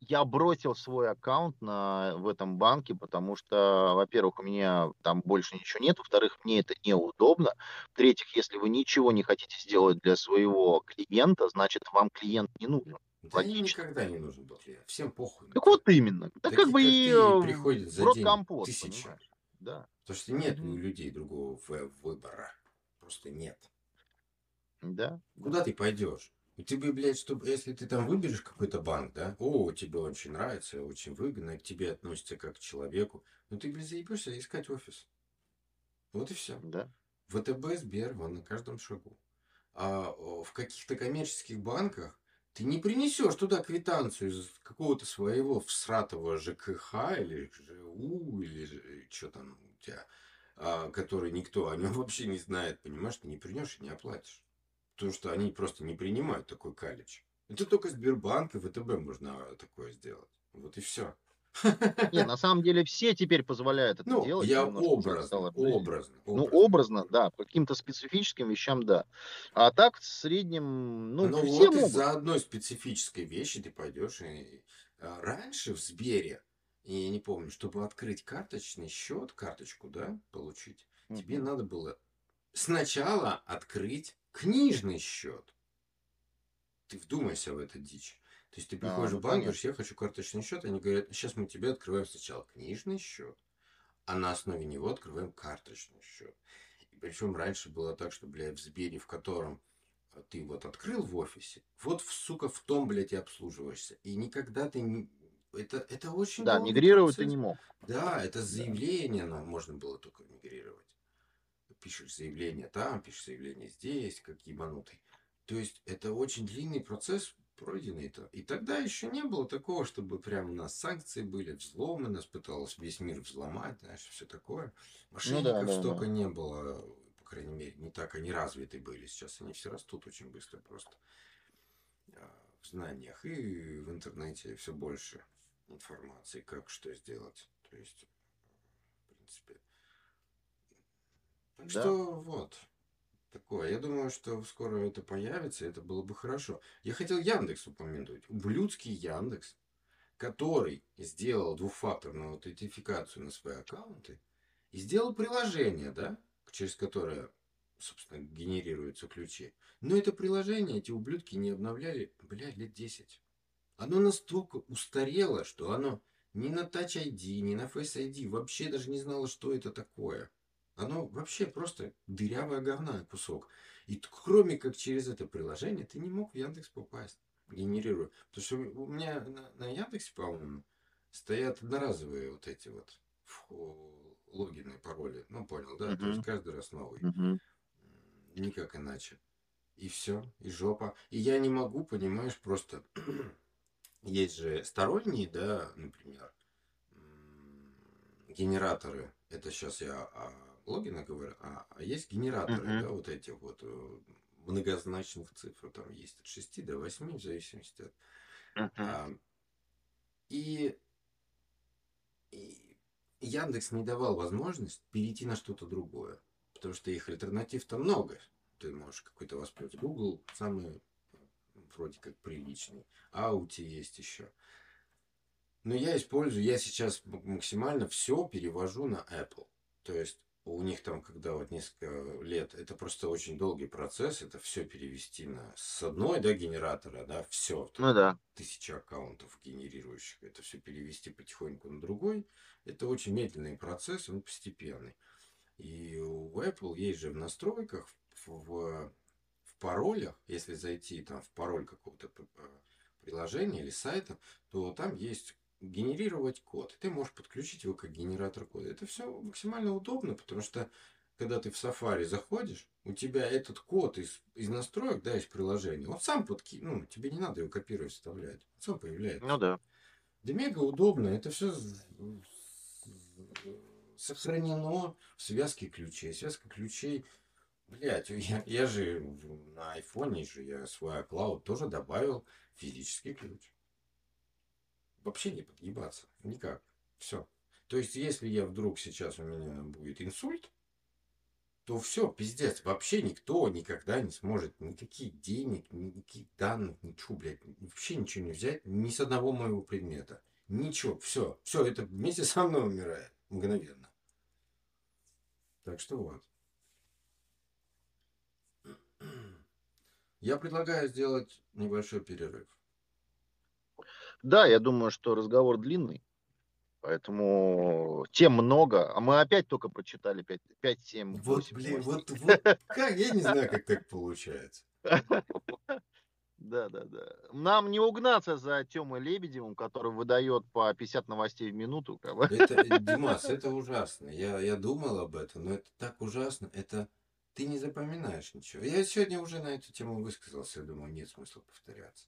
я бросил свой аккаунт на, в этом банке, потому что, во-первых, у меня там больше ничего нет, во-вторых, мне это неудобно, в-третьих, если вы ничего не хотите сделать для своего клиента, значит, вам клиент не нужен. Да никогда не нужен был клиент, всем похуй. Так вот именно. Да как бы и э, приходит за день компот, тысяча. Да. Потому что нет у людей другого выбора. Просто нет. Да. Куда ты пойдешь? И ты бы, блядь, чтобы, если ты там выберешь какой-то банк, да, о, тебе очень нравится, очень выгодно, к тебе относится как к человеку, ну ты, блядь, заебешься искать офис. Вот и все. Да. ВТБ, Сбер, вон на каждом шагу. А в каких-то коммерческих банках ты не принесешь туда квитанцию из какого-то своего всратого ЖКХ или ЖУ или что там у тебя, а, который никто о нем вообще не знает, понимаешь, ты не принешь и не оплатишь. Потому что они просто не принимают такой калич. Это только Сбербанк и ВТБ можно такое сделать. Вот и все. Не, на самом деле все теперь позволяют это ну, делать. Я образно, образно, образно. Ну, образно, да. По каким-то специфическим вещам, да. А так, в среднем, ну, Но все вот могут. из-за одной специфической вещи ты пойдешь и... А, раньше в Сбере, я не помню, чтобы открыть карточный счет, карточку, да, получить, mm-hmm. тебе надо было сначала открыть книжный счет. Ты вдумайся в это дичь. То есть ты а, приходишь а, в банк, говоришь, я хочу карточный счет, они говорят, сейчас мы тебе открываем сначала книжный счет, а на основе него открываем карточный счет. И причем раньше было так, что, блядь, в Сбере, в котором ты вот открыл в офисе, вот, сука, в том, блядь, и обслуживаешься. И никогда ты не... Это, это очень... Да, мигрировать процесс. ты не мог. Да, это заявление да. нам можно было только мигрировать пишешь заявление там, пишешь заявление здесь, как ебанутый. То есть это очень длинный процесс пройденный-то. И тогда еще не было такого, чтобы прям у нас санкции были, взломы, нас пыталось весь мир взломать, знаешь, все такое. Мошенников ну, да, да, столько да. не было, по крайней мере, не так они развиты были. Сейчас они все растут очень быстро просто а, в знаниях. И в интернете все больше информации, как что сделать. То есть, в принципе, Так да. что вот такое. Я думаю, что скоро это появится, это было бы хорошо. Я хотел Яндекс упомянуть. Ублюдский Яндекс, который сделал двухфакторную аутентификацию на свои аккаунты и сделал приложение, да, через которое, собственно, генерируются ключи. Но это приложение эти ублюдки не обновляли, блядь, лет 10. Оно настолько устарело, что оно ни на Touch ID, ни на Face ID вообще даже не знало, что это такое. Оно вообще просто дырявая говна кусок. И кроме как через это приложение ты не мог в Яндекс попасть, генерируя. Потому что у меня на, на Яндексе, по-моему, стоят одноразовые вот эти вот логины, пароли. Ну, понял, да? Uh-huh. То есть каждый раз новый. Uh-huh. Никак иначе. И все, и жопа. И я не могу, понимаешь, просто есть же сторонние, да, например, генераторы. Это сейчас я о логина говорю, а, а есть генераторы, uh-huh. да, вот этих вот э, многозначных цифр. Там есть от 6 до 8, в зависимости от. Uh-huh. А, и, и Яндекс не давал возможность перейти на что-то другое. Потому что их альтернатив-то много. Ты можешь какой-то воспользоваться. Google самый вроде как приличный. Аути есть еще. Но я использую, я сейчас максимально все перевожу на Apple. То есть у них там, когда вот несколько лет, это просто очень долгий процесс, это все перевести на с одной, да, генератора, да, все. Ну да. Тысяча аккаунтов генерирующих, это все перевести потихоньку на другой. Это очень медленный процесс, он постепенный. И у Apple есть же в настройках, в, в, в паролях, если зайти там в пароль какого-то приложения или сайта, то там есть генерировать код. Ты можешь подключить его как генератор кода. Это все максимально удобно, потому что когда ты в Safari заходишь, у тебя этот код из, из настроек, да, из приложения, он сам подки... ну, тебе не надо его копировать, вставлять. Он сам появляется. Ну да. Да мега удобно. Это все сохранено в связке ключей. Связка ключей Блять, я, я же на айфоне же я свой iCloud тоже добавил физический ключ вообще не подгибаться. Никак. Все. То есть, если я вдруг сейчас у меня будет инсульт, то все, пиздец, вообще никто никогда не сможет никаких денег, никаких данных, ничего, блядь, вообще ничего не взять ни с одного моего предмета. Ничего, все, все, это вместе со мной умирает мгновенно. Так что вот. Я предлагаю сделать небольшой перерыв. Да, я думаю, что разговор длинный, поэтому тем много. А мы опять только прочитали 5-7. Вот, блин, вот, вот как, я не знаю, как так получается. Да, да, да. Нам не угнаться за Тёмой Лебедевым, который выдает по 50 новостей в минуту. Это, э, Димас, это ужасно. Я, я думал об этом, но это так ужасно. Это ты не запоминаешь ничего. Я сегодня уже на эту тему высказался, я думаю, нет смысла повторяться.